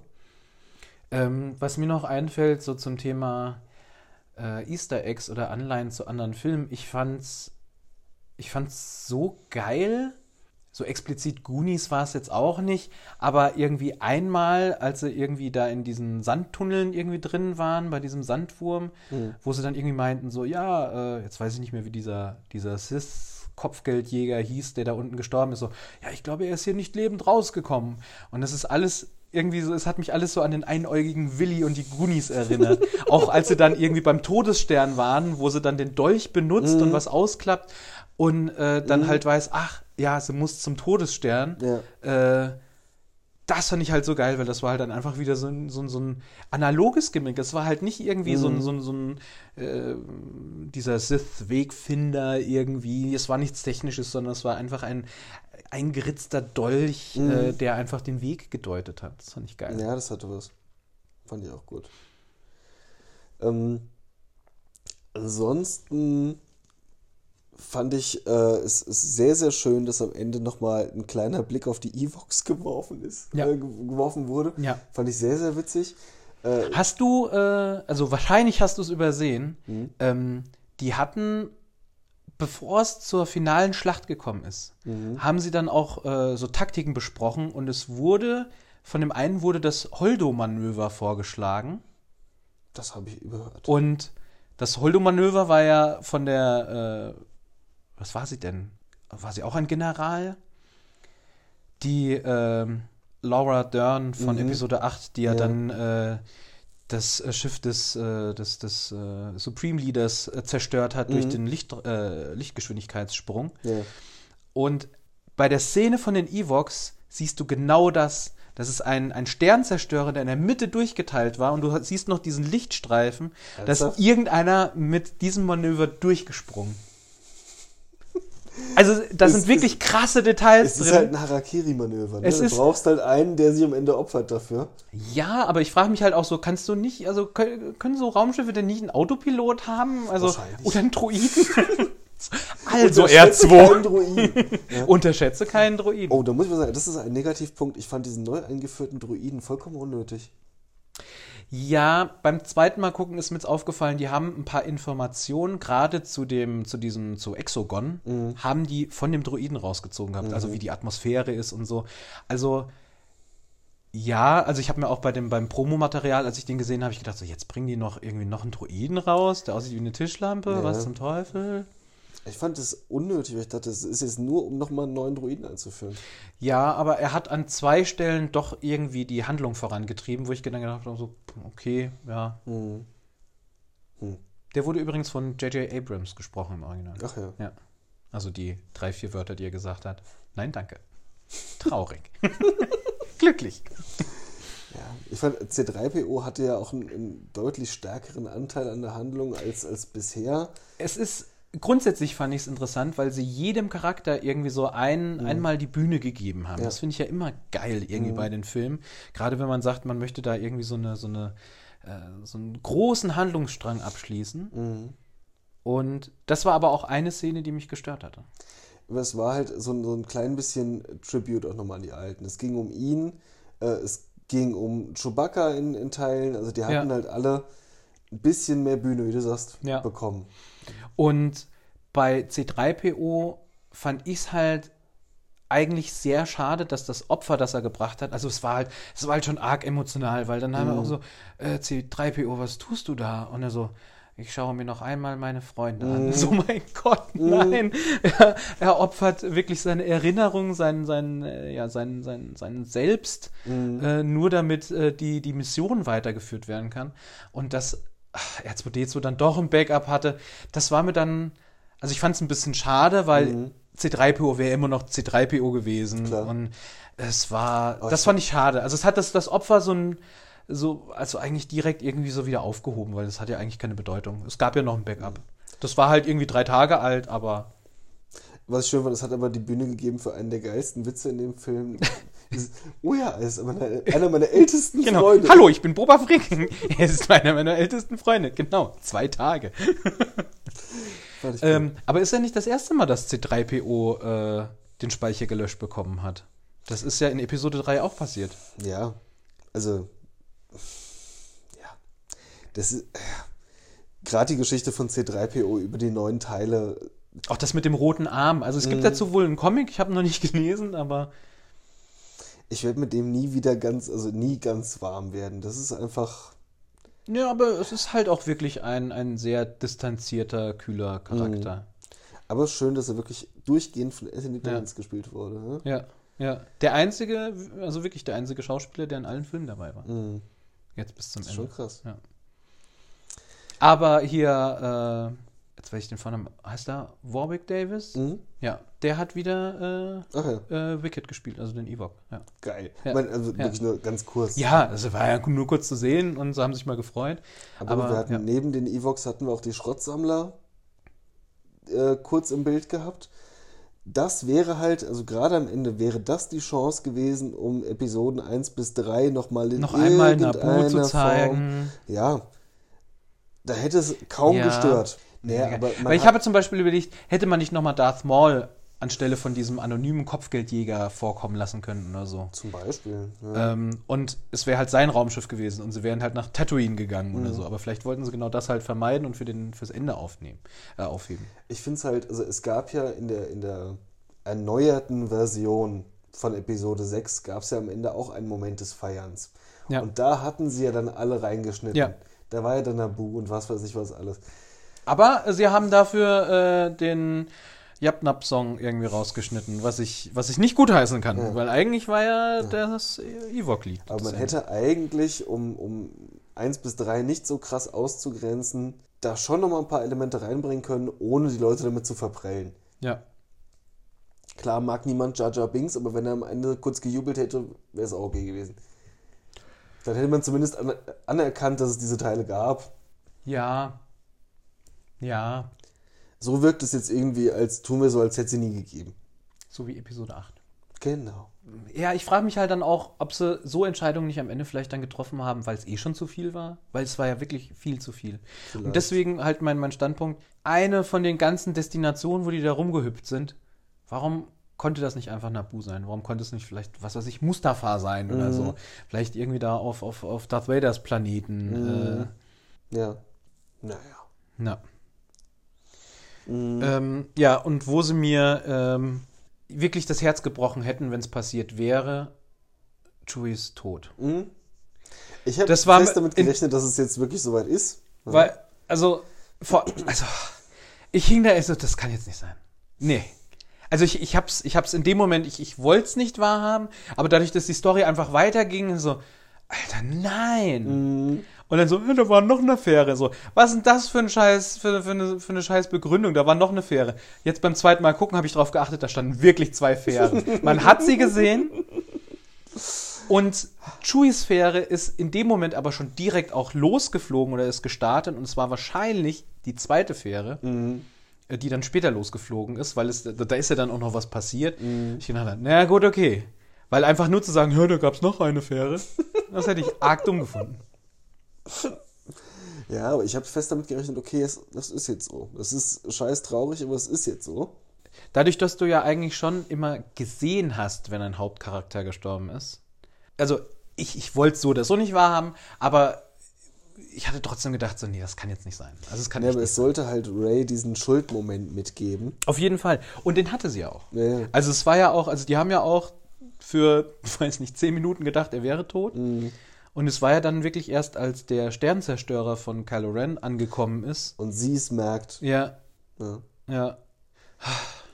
Ähm, was mir noch einfällt, so zum Thema äh, Easter Eggs oder Anleihen zu anderen Filmen, ich fand's, ich fand's so geil. So explizit Goonies war es jetzt auch nicht, aber irgendwie einmal, als sie irgendwie da in diesen Sandtunneln irgendwie drin waren, bei diesem Sandwurm, wo sie dann irgendwie meinten, so, ja, äh, jetzt weiß ich nicht mehr, wie dieser, dieser Sis-Kopfgeldjäger hieß, der da unten gestorben ist, so, ja, ich glaube, er ist hier nicht lebend rausgekommen. Und das ist alles irgendwie so, es hat mich alles so an den einäugigen Willi und die Goonies erinnert. (laughs) Auch als sie dann irgendwie beim Todesstern waren, wo sie dann den Dolch benutzt und was ausklappt und äh, dann halt weiß, ach, ja, sie muss zum Todesstern. Ja. Äh, das fand ich halt so geil, weil das war halt dann einfach wieder so ein, so ein, so ein analoges Gimmick. Das war halt nicht irgendwie so ein, so ein, so ein äh, dieser Sith-Wegfinder irgendwie. Es war nichts Technisches, sondern es war einfach ein eingeritzter Dolch, äh, der einfach den Weg gedeutet hat. Das fand ich geil. Ja, das hatte was. Fand ich auch gut. Ähm, ansonsten fand ich äh, es ist sehr, sehr schön, dass am Ende nochmal ein kleiner Blick auf die Evox (laughs) geworfen ist, Ja. äh, ge- geworfen wurde. Ja. Fand ich sehr, sehr witzig. Äh, Hast du, äh, also wahrscheinlich hast du es übersehen, ähm, die hatten, bevor es zur finalen Schlacht gekommen ist, haben sie dann auch äh, so Taktiken besprochen und es wurde, von dem einen wurde das Holdo-Manöver vorgeschlagen das habe ich überhört. und das Holdo-Manöver war ja von der, äh, was war sie denn? War sie auch ein General? Die ähm, Laura Dern von Episode 8, die ja, Ja. dann äh, das äh, Schiff des, äh, des, des äh, Supreme Leaders äh, zerstört hat durch den Licht, äh, Lichtgeschwindigkeitssprung. Ja. Und bei der Szene von den Evox siehst du genau das. Das ist ein, ein Sternzerstörer, der in der Mitte durchgeteilt war und du siehst noch diesen Lichtstreifen. Da ist irgendeiner mit diesem Manöver durchgesprungen. Also, da Es sind wirklich ist- krasse Details Es drin. ist halt ein Harakiri-Manöver. Ne? Es Du brauchst halt einen, der sich am Ende opfert dafür. ja, aber ich frage mich halt auch so, kannst du nicht, also können, so Raumschiffe denn nicht einen Autopilot haben? Also, oder einen Droiden? (laughs) also Unterschätze R2. keinen Druiden. (laughs) Unterschätze keinen Droiden. Oh, da muss ich mal sagen, das ist ein Negativpunkt. Ich fand diesen neu eingeführten Druiden vollkommen unnötig. Ja, beim zweiten Mal gucken ist mir jetzt aufgefallen, die haben ein paar Informationen, gerade zu dem, zu diesem, zu Exogon, haben die von dem Droiden rausgezogen gehabt, also wie die Atmosphäre ist und so. Also, ja, also ich habe mir auch bei dem, beim Promomaterial, als ich den gesehen habe, ich gedacht, so jetzt bringen die noch irgendwie noch einen Droiden raus, der aussieht wie eine Tischlampe, Ja. was zum Teufel? Ich fand das unnötig, weil ich dachte, es ist jetzt nur, um nochmal einen neuen Druiden einzuführen. Ja, aber er hat an zwei Stellen doch irgendwie die Handlung vorangetrieben, wo ich dann gedacht habe, so, okay, ja. Hm. Der wurde übrigens von J.J. Abrams gesprochen im Original. Ach ja. Ja. Also die drei, vier Wörter, die er gesagt hat. Nein, danke. Traurig. (laughs) Glücklich. ja. Ich fand, C3PO hatte ja auch einen, einen deutlich stärkeren Anteil an der Handlung als, als bisher. Es ist grundsätzlich fand ich es interessant, weil sie jedem Charakter irgendwie so ein, einmal die Bühne gegeben haben. Ja. Das finde ich ja immer geil irgendwie bei den Filmen. Gerade wenn man sagt, man möchte da irgendwie so eine, so eine äh, so einen großen Handlungsstrang abschließen. Mhm. Und das war aber auch eine Szene, die mich gestört hatte. Aber es war halt so, ein- so ein klein bisschen Tribute auch nochmal an die Alten. Es ging um ihn, äh, es ging um Chewbacca in, in Teilen. Also die hatten Ja. halt alle ein bisschen mehr Bühne, wie du sagst, Ja. bekommen. Und bei C3PO fand ich es halt eigentlich sehr schade, dass das Opfer, das er gebracht hat, also es war halt, es war halt schon arg emotional, weil dann haben wir auch so, äh, C3PO, was tust du da? Und er so, ich schaue mir noch einmal meine Freunde an. So, mein Gott, nein. Er, (laughs) er opfert wirklich seine Erinnerung, sein, sein, äh, ja, sein, sein, sein Selbst, äh, nur damit äh, die, die Mission weitergeführt werden kann. Und das R2D2 dann doch ein Backup hatte, das war mir dann, also ich fand es ein bisschen schade, weil C3PO wäre immer noch C3PO gewesen. Klar. Und es war, Aber das fand ich schade. Also es hat das, das Opfer so ein, so, also eigentlich direkt irgendwie so wieder aufgehoben, weil das hat ja eigentlich keine Bedeutung. Es gab ja noch ein Backup. Das war halt irgendwie drei Tage alt, aber Was ich schön fand, es hat aber die Bühne gegeben für einen der geilsten Witze in dem Film. (laughs) Oh ja, er ist meine, einer meiner ältesten genau. Freunde. Hallo, ich bin Boba Frick. (laughs) Er ist einer meiner ältesten Freunde. Genau, zwei Tage. (laughs) Ähm, aber ist ja nicht das erste Mal, dass C3PO äh, den Speicher gelöscht bekommen hat. Das ist ja in Episode 3 auch passiert. Ja, also, ja, das ist, äh, gerade die Geschichte von C3PO über die neuen Teile, Auch das mit dem roten Arm. Also es gibt dazu wohl einen Comic, ich habe noch nicht (laughs) gelesen, aber ich werde mit dem nie wieder ganz, also nie ganz warm werden. Das ist einfach, ja, aber es ist halt auch wirklich ein, ein sehr distanzierter, kühler Charakter. aber schön, dass er wirklich durchgehend von Anthony Ja. Daniels gespielt wurde. Ne? Ja, ja. Der einzige, also wirklich der einzige Schauspieler, der in allen Filmen dabei war. Mhm. Jetzt bis zum Das ist Ende. schon krass. Ja. Aber hier, äh, jetzt weiß ich den Vornamen, heißt er Warwick Davis? Mhm. Ja, der hat wieder Ach ja, äh, äh, Wicked gespielt, also den Ewok. Ja, geil. Ja. Ich meine, also Ja. wirklich nur ganz kurz. ja also war ja nur kurz zu sehen und sie haben sich mal gefreut. Aber, Aber, wir hatten ja. neben den Evox hatten wir auch die Schrottsammler äh, kurz im Bild gehabt. Das wäre halt, also gerade am Ende wäre das die Chance gewesen, um Episoden 1 bis 3 nochmal in Noch einmal Nabu zu Form- zeigen. Ja, da hätte es kaum Ja. gestört. Naja, aber Weil ich habe zum Beispiel überlegt, hätte man nicht nochmal Darth Maul anstelle von diesem anonymen Kopfgeldjäger vorkommen lassen können oder so. zum Beispiel. Ja. Ähm, und es wäre halt sein Raumschiff gewesen und sie wären halt nach Tatooine gegangen oder Mhm. so. Aber vielleicht wollten sie genau das halt vermeiden und für den, fürs Ende aufnehmen, äh, aufheben. Ich finde es halt, also es gab ja in der, in der erneuerten Version von Episode 6 gab es ja am Ende auch einen Moment des Feierns. Ja. Und da hatten sie ja dann alle reingeschnitten. Ja. Da war ja dann Nabu und was weiß ich was alles. Aber sie haben dafür äh, den Yapnap-Song irgendwie rausgeschnitten, was ich, was ich nicht gutheißen kann, Ja. weil eigentlich war ja das Ewok-Lied. Aber man Ende. hätte eigentlich, um, um 1 bis 3 nicht so krass auszugrenzen, da schon nochmal ein paar Elemente reinbringen können, ohne die Leute damit zu verprellen. Ja. Klar mag niemand Jar Binks, aber wenn er am Ende kurz gejubelt hätte, wäre es auch okay gewesen. Dann hätte man zumindest an, anerkannt, dass es diese Teile gab. Ja. Ja. So wirkt es jetzt irgendwie, als tun wir so, als hätte sie nie gegeben. So wie Episode 8. Genau. Ja, ich frage mich halt dann auch, ob sie so Entscheidungen nicht am Ende vielleicht dann getroffen haben, weil es eh schon zu viel war. Weil es war ja wirklich viel zu viel. Vielleicht. Und deswegen halt mein, mein Standpunkt, eine von den ganzen Destinationen, wo die da rumgehüpft sind, warum konnte das nicht einfach Nabu sein? Warum konnte es nicht vielleicht, was weiß ich, Mustafa sein oder Mhm. so? Vielleicht irgendwie da auf, auf, auf Darth Vaders Planeten. Mhm. Ja. Naja. Äh, na. Mhm. Ähm, ja, und wo sie mir ähm, wirklich das Herz gebrochen hätten, wenn es passiert wäre, Chewie ist tot. Mhm. Ich habe war fest damit in- gerechnet, dass es jetzt wirklich soweit ist. Ja. Weil, also, vor, also, ich hing da echt so, das kann jetzt nicht sein. Nee. Also ich, ich hab's, ich hab's in dem Moment, ich, ich wollte es nicht wahrhaben, aber dadurch, dass die Story einfach weiterging, so, Alter, nein. Mhm. Und dann so, ja, da war noch eine Fähre. So, was ist denn das für ein Scheiß, für, für, eine, für eine scheiß Begründung? Da war noch eine Fähre. Jetzt beim zweiten Mal gucken, habe ich drauf geachtet, da standen wirklich zwei Fähren. Man hat sie gesehen. Und Chewies Fähre ist in dem Moment aber schon direkt auch losgeflogen oder ist gestartet. Und es war wahrscheinlich die zweite Fähre, Mhm. die dann später losgeflogen ist, weil es, da ist ja dann auch noch was passiert. Mhm. Ich gedacht, na gut, okay. Weil einfach nur zu sagen, ja, da gab's noch eine Fähre, das hätte ich arg dumm gefunden. (laughs) Ja, aber ich habe fest damit gerechnet, okay, das ist jetzt so. Das ist scheiß traurig, aber es ist jetzt so. Dadurch, dass du ja eigentlich schon immer gesehen hast, wenn ein Hauptcharakter gestorben ist. Also, ich, ich wollte es so oder so nicht wahrhaben, aber ich hatte trotzdem gedacht, so, nee, das kann jetzt nicht sein. Also, es kann Ja, aber es sollte halt Ray diesen Schuldmoment mitgeben. Auf jeden Fall. Und den hatte sie auch. Ja, ja. Also es war ja auch, also die haben ja auch für, ich (laughs) weiß nicht, zehn Minuten gedacht, er wäre tot. Mhm. Und es war ja dann wirklich erst, als der Sternzerstörer von Kylo Ren angekommen ist. Und sie es merkt. Ja, Ja, ja,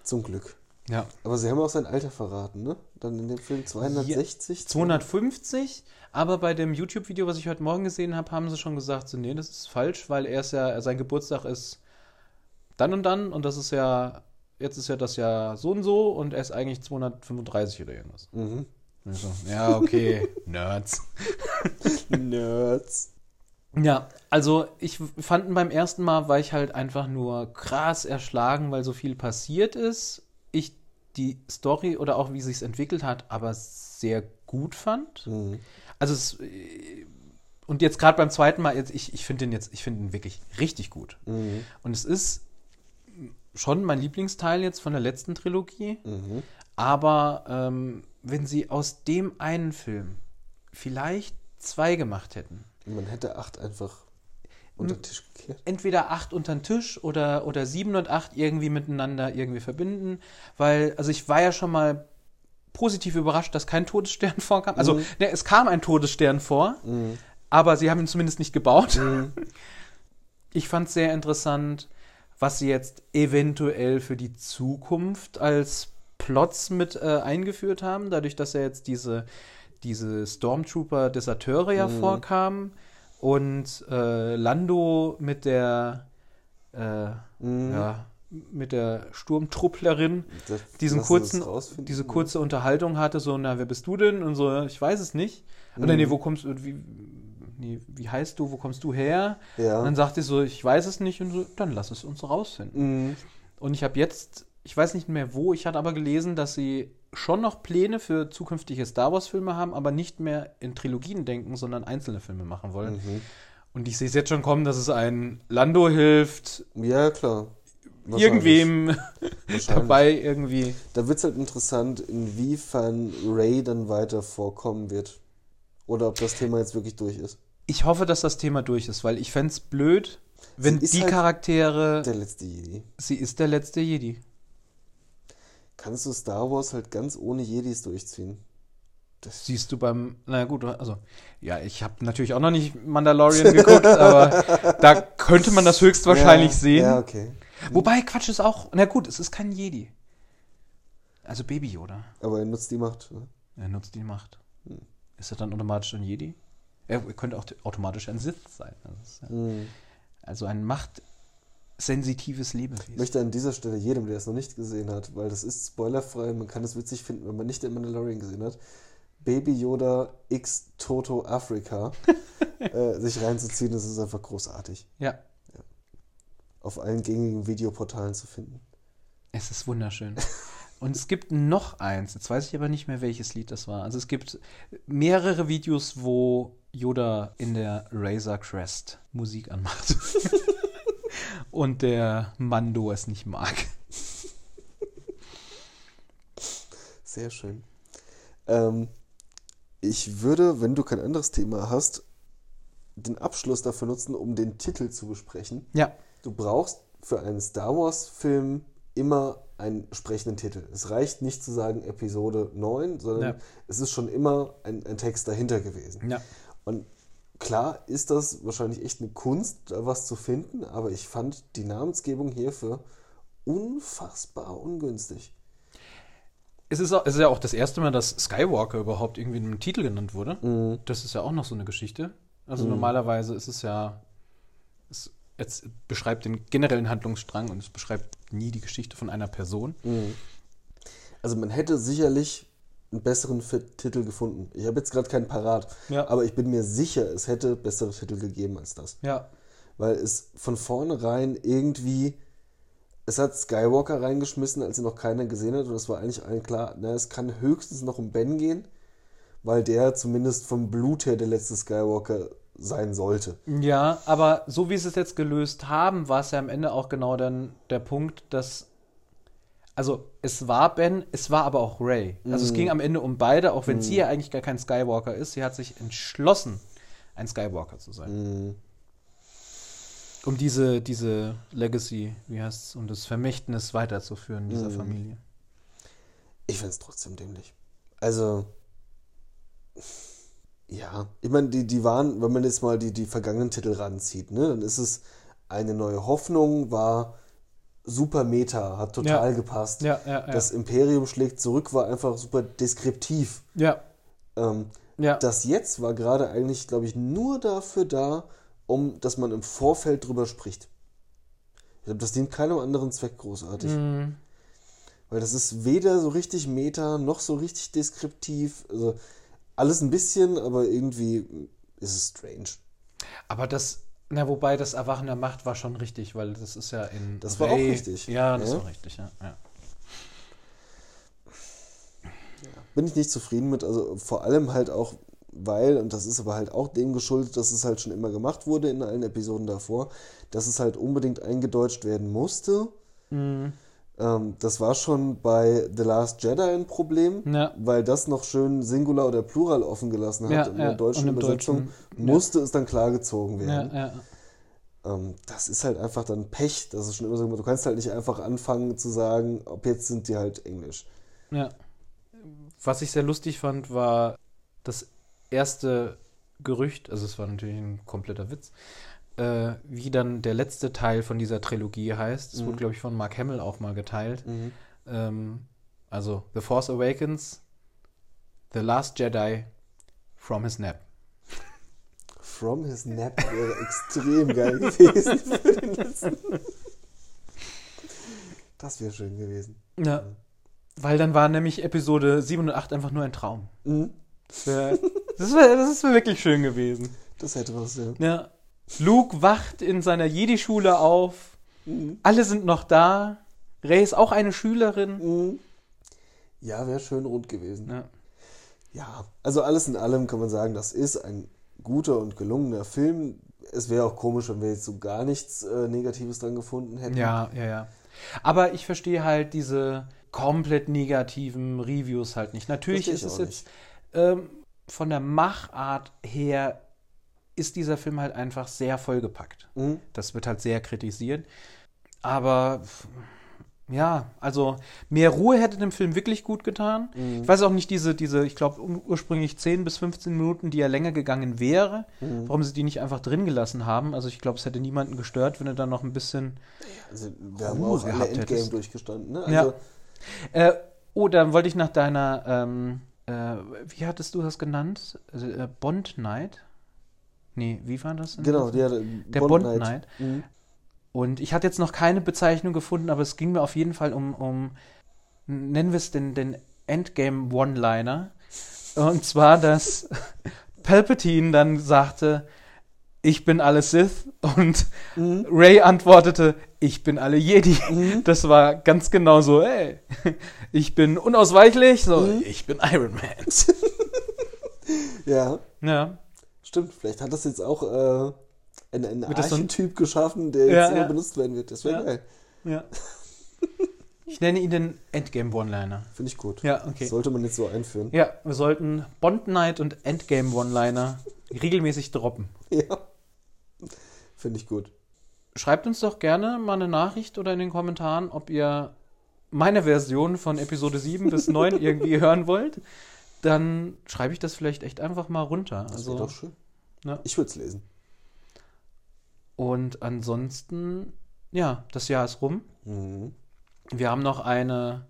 zum Glück. ja. Aber sie haben auch sein Alter verraten, ne? Dann in dem Film 260? 250, aber bei dem YouTube-Video, was ich heute Morgen gesehen habe, haben sie schon gesagt, so, nee, das ist falsch, weil er ist ja, sein Geburtstag ist dann und dann und das ist ja, jetzt ist ja das Jahr so und so und er ist eigentlich 235 oder irgendwas. Mhm. Und ich so, ja, okay, (laughs) Nerds. (laughs) Nerds. Ja, also ich fand beim ersten Mal war ich halt einfach nur krass erschlagen, weil so viel passiert ist. Ich die Story oder auch wie sich entwickelt hat, aber sehr gut fand. Mhm. Also es und jetzt gerade beim zweiten Mal, jetzt, ich, ich finde den jetzt, ich finde ihn wirklich richtig gut. Mhm. Und es ist schon mein Lieblingsteil jetzt von der letzten Trilogie. Mhm. Aber ähm, wenn sie aus dem einen Film vielleicht zwei gemacht hätten, Man hätte acht einfach unter den Tisch gekehrt. entweder acht unter den Tisch oder, oder sieben und acht irgendwie miteinander irgendwie verbinden. Weil, also ich war ja schon mal positiv überrascht, dass kein Todesstern (laughs) vorkam. Also, Mhm. ne, es kam ein Todesstern vor, Mhm. aber sie haben ihn zumindest nicht gebaut. Mhm. (laughs) Ich fand es sehr interessant, was sie jetzt eventuell für die Zukunft als Plots mit äh, eingeführt haben, dadurch, dass ja jetzt diese, diese Stormtrooper-Deserteure ja Mhm. vorkamen und äh, Lando mit der äh, Mhm. ja, mit der Sturmtrupplerin Das diesen kurzen, diese kurze Unterhaltung hatte, so, na, wer bist du denn? Und so, ich weiß es nicht. Oder Mhm. nee, wo kommst du, wie, nee, wie heißt du, wo kommst du her? Ja. Und dann sagte sie so, ich weiß es nicht und so, dann lass es uns rausfinden. Mhm. Und ich habe jetzt, ich weiß nicht mehr wo, ich hatte aber gelesen, dass sie schon noch Pläne für zukünftige Star Wars-Filme haben, aber nicht mehr in Trilogien denken, sondern einzelne Filme machen wollen. Mhm. Und ich sehe es jetzt schon kommen, dass es ein Lando hilft, Ja, klar. Irgendwem (laughs) dabei irgendwie. Da wird es halt interessant, inwiefern Ray dann weiter vorkommen wird. Oder ob das Thema jetzt wirklich durch ist. Ich hoffe, dass das Thema durch ist, weil ich fände es blöd, wenn Sie ist die halt Charaktere. Der letzte Jedi. sie ist der letzte Jedi. Kannst du Star Wars halt ganz ohne Jedis durchziehen? Das Siehst du beim. Na gut, also. Ja, ich habe natürlich auch noch nicht Mandalorian (laughs) geguckt, aber da könnte man das höchstwahrscheinlich ja, sehen. Ja, okay. Wobei, Quatsch ist auch. Na gut, es ist kein Jedi. Also Baby Yoda. Aber er nutzt die Macht. Ne? Er nutzt die Macht. Hm. Ist er dann automatisch ein Jedi? Er könnte auch automatisch ein Sith sein. Ja Mhm. also ein machtsensitives Ich Lebewesen. möchte an dieser Stelle jedem, der es noch nicht gesehen hat, weil das ist spoilerfrei, man kann es witzig finden, wenn man nicht den Mandalorian gesehen hat, Baby Yoda X Toto Afrika (laughs) äh, sich reinzuziehen, das ist einfach großartig. Ja, Auf allen gängigen Videoportalen zu finden. es ist wunderschön. Und es gibt noch eins, jetzt weiß ich aber nicht mehr, welches Lied das war. Also es gibt mehrere Videos, wo Yoda in der Razor Crest Musik anmacht. (laughs) Und der Mando es nicht mag. Sehr schön. Ähm, ich würde, wenn du kein anderes Thema hast, den Abschluss dafür nutzen, um den Titel zu besprechen. Ja, Du brauchst für einen Star Wars-Film immer einen sprechenden Titel. Es reicht nicht zu sagen Episode 9, sondern Ja. es ist schon immer ein, ein Text dahinter gewesen. ja. Und klar ist das wahrscheinlich echt eine Kunst, da was zu finden, aber ich fand die Namensgebung hierfür unfassbar ungünstig. Es ist, auch, es ist ja auch das erste Mal, dass Skywalker überhaupt irgendwie in einem Titel genannt wurde. Das ist ja auch noch so eine Geschichte. Also normalerweise ist es ja, es, es beschreibt den generellen Handlungsstrang und es beschreibt nie die Geschichte von einer Person. Also man hätte sicherlich einen besseren Titel gefunden. Ich habe jetzt gerade keinen parat, Ja. aber ich bin mir sicher, es hätte bessere Titel gegeben als das. Ja. Weil es von vornherein irgendwie, es hat Skywalker reingeschmissen, als ihn noch keiner gesehen hat und es war eigentlich allen klar, na, es kann höchstens noch um Ben gehen, weil der zumindest vom Blut her der letzte Skywalker sein sollte. Ja, aber so wie sie es jetzt gelöst haben, war es ja am Ende auch genau dann der Punkt, dass. Also, es war Ben, es war aber auch Ray. Also, es ging am Ende um beide, auch wenn sie ja eigentlich gar kein Skywalker ist. Sie hat sich entschlossen, ein Skywalker zu sein. Mhm. Um diese, diese Legacy, wie heißt es, um das Vermächtnis weiterzuführen dieser Mhm. Familie. Ich finde es trotzdem dämlich. Also, ja, ich meine, die, die waren, wenn man jetzt mal die, die vergangenen Titel ranzieht, ne, dann ist es eine neue Hoffnung, war super Meta, hat total Ja. gepasst. Ja, ja. Das Imperium schlägt zurück, war einfach super deskriptiv. ja, Ähm. Das jetzt war gerade eigentlich, glaube ich, nur dafür da, um, dass man im Vorfeld drüber spricht. Ich glaube, das dient keinem anderen Zweck großartig. Mhm. Weil das ist weder so richtig Meta, noch so richtig deskriptiv. Also alles ein bisschen, aber irgendwie ist es strange. Aber das, na, wobei das Erwachen der Macht war schon richtig, weil das ist ja in. Das war auch richtig. Ja, das Ja. war richtig, ja. ja. Bin ich nicht zufrieden mit. Also vor allem halt auch, weil, und das ist aber halt auch dem geschuldet, dass es halt schon immer gemacht wurde in allen Episoden davor, dass es halt unbedingt eingedeutscht werden musste. Mhm. Ähm, das war schon bei The Last Jedi ein Problem, Ja. weil das noch schön Singular oder Plural offen gelassen hat. Ja, in ja, der deutschen und im Übersetzung Deutschen, musste es dann klar gezogen Ja, werden. ja. Ähm, das ist halt einfach dann Pech. Das ist schon immer so, du kannst halt nicht einfach anfangen zu sagen, ab jetzt sind die halt Englisch. Ja. Was ich sehr lustig fand, war das erste Gerücht, also es war natürlich ein kompletter Witz, äh, wie dann der letzte Teil von dieser Trilogie heißt. Es wurde, glaube ich, von Mark Hamill auch mal geteilt. Ähm, also The Force Awakens, The Last Jedi, From His Nap. From His Nap wäre (laughs) extrem geil gewesen für den letzten. Das wäre schön gewesen. Ja. Weil dann war nämlich Episode 7 und 8 einfach nur ein Traum. Mhm. Das wäre das wär, das wär wirklich schön gewesen. Das hätte was, ja. Ja. Luke wacht in seiner Jedi-Schule auf. Alle sind noch da. Rey ist auch eine Schülerin. Mhm. Ja, wäre schön rund gewesen. Ja. Ja, also alles in allem kann man sagen, das ist ein guter und gelungener Film. Es wäre auch komisch, wenn wir jetzt so gar nichts äh, Negatives dran gefunden hätten. ja, ja, ja. Aber ich verstehe halt diese komplett negativen Reviews halt nicht. Natürlich ist es jetzt ähm, von der Machart her ist dieser Film halt einfach sehr vollgepackt. Mhm. Das wird halt sehr kritisiert. Aber ja, also mehr Ruhe hätte dem Film wirklich gut getan. Mhm. Ich weiß auch nicht, diese, diese ich glaube, ursprünglich 10 bis 15 Minuten, die ja länger gegangen wäre, Mhm. warum sie die nicht einfach drin gelassen haben. Also ich glaube, es hätte niemanden gestört, wenn er dann noch ein bisschen. Also wir haben Ruhe auch alle Endgame hättest. durchgestanden. Ne? Ja. Also, Äh, oh, dann wollte ich nach deiner, ähm, äh, wie hattest du das genannt? Äh, Bond Night? Nee, wie war das? denn? Genau, der, Der Bond Knight. Mhm. Und ich hatte jetzt noch keine Bezeichnung gefunden, aber es ging mir auf jeden Fall um, um nennen wir es den, den Endgame One-Liner. Und zwar, dass (laughs) Palpatine dann sagte, ich bin alle Sith und Ray antwortete, ich bin alle Jedi. Das war ganz genau so, ey, ich bin unausweichlich, so, ich bin Iron Man. (laughs) Ja, Ja, stimmt. Vielleicht hat das jetzt auch äh, so ein- Archetyp geschaffen, der jetzt Ja, immer ja. benutzt werden wird. Das wäre Ja. geil. ja. Ich nenne ihn den Endgame One-Liner. Finde ich gut. Ja, okay. Sollte man jetzt so einführen. Ja, wir sollten Bond Night und Endgame One-Liner regelmäßig droppen. (laughs) Ja. Finde ich gut. Schreibt uns doch gerne mal eine Nachricht oder in den Kommentaren, ob ihr meine Version von Episode 7 bis 9 (laughs) irgendwie hören wollt. Dann schreibe ich das vielleicht echt einfach mal runter. Das Also, doch schön. Ja. Ich würde es lesen. und ansonsten, ja, das Jahr ist rum. Mhm. Wir haben noch eine,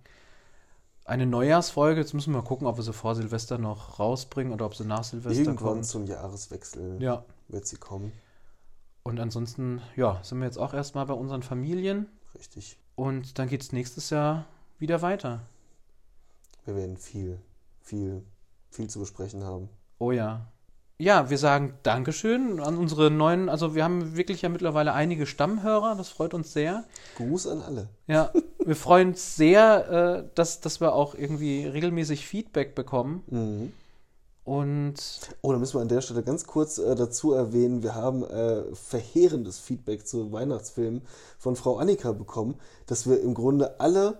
eine Neujahrsfolge. Jetzt müssen wir mal gucken, ob wir sie vor Silvester noch rausbringen oder ob sie nach Silvester Irgendwann kommt. zum Jahreswechsel Ja. wird sie kommen. Und ansonsten, ja, sind wir jetzt auch erstmal bei unseren Familien. Richtig. Und dann geht es nächstes Jahr wieder weiter. Wir werden viel, viel, viel zu besprechen haben. Oh ja. Ja, wir sagen Dankeschön an unsere neuen, also wir haben wirklich ja mittlerweile einige Stammhörer, das freut uns sehr. Gruß an alle. Ja, wir freuen uns sehr, äh, dass, dass wir auch irgendwie regelmäßig Feedback bekommen. Mhm. Und Oh, da müssen wir an der Stelle ganz kurz äh, dazu erwähnen, wir haben äh, verheerendes Feedback zu Weihnachtsfilmen von Frau Annika bekommen, dass wir im Grunde alle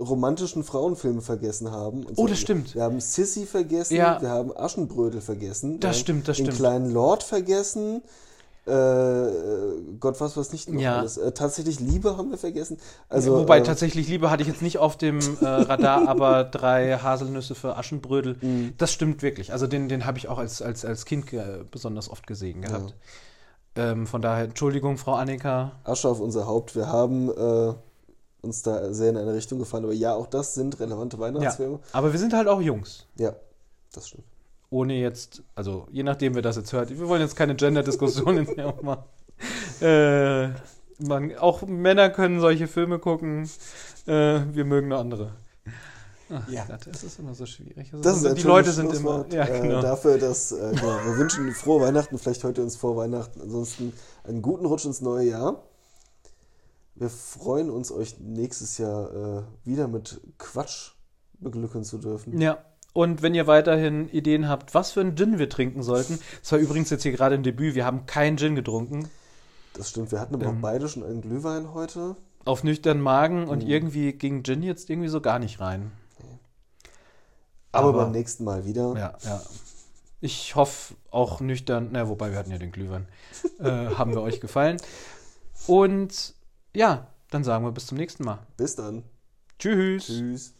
romantischen Frauenfilme vergessen haben. Und Oh, das stimmt. Wir haben Sissy vergessen, Ja. wir haben Aschenbrödel vergessen. Das stimmt, das den stimmt. kleinen Lord vergessen. Äh, Gott, was was nicht noch Ja. alles. Äh, tatsächlich Liebe haben wir vergessen. Also, Wobei äh, tatsächlich Liebe hatte ich jetzt nicht auf dem äh, Radar, (laughs) aber drei Haselnüsse für Aschenbrödel, Mhm. das stimmt wirklich. Also den, den habe ich auch als, als, als Kind besonders oft gesehen gehabt. Ähm, von daher, Entschuldigung, Frau Annika. Asche auf unser Haupt. Wir haben uns da sehr in eine Richtung gefallen. Aber ja, auch das sind relevante Ja, Weihnachtsfilme. aber wir sind halt auch Jungs. Ja, das stimmt. Ohne jetzt, also je nachdem, wer das jetzt hört. Wir wollen jetzt keine Gender-Diskussion ins Jahr machen. Äh, man, auch Männer können solche Filme gucken. Äh, wir mögen nur andere. Ach Ja. Gott, es ist immer so schwierig. Es Das ist immer- ein die Leute sind immer. Ja, genau. äh, dafür, dass äh, genau, wir wünschen frohe Weihnachten, vielleicht heute uns vor Weihnachten, ansonsten einen guten Rutsch ins neue Jahr. Wir freuen uns, euch nächstes Jahr äh, wieder mit Quatsch beglücken zu dürfen. Ja. Und wenn ihr weiterhin Ideen habt, was für einen Gin wir trinken sollten, das war übrigens jetzt hier gerade ein Debüt, wir haben keinen Gin getrunken, Das stimmt, wir hatten aber Ähm. auch beide schon einen Glühwein heute. auf nüchternen Magen und Mhm. irgendwie ging Gin jetzt irgendwie so gar nicht rein. Aber, Aber- beim nächsten Mal wieder. Ja, ja. Ich hoffe auch nüchtern, na, wobei wir hatten ja den Glühwein, (laughs) äh, haben wir euch gefallen. Und ja, dann sagen wir bis zum nächsten Mal. Bis dann. Tschüss. Tschüss.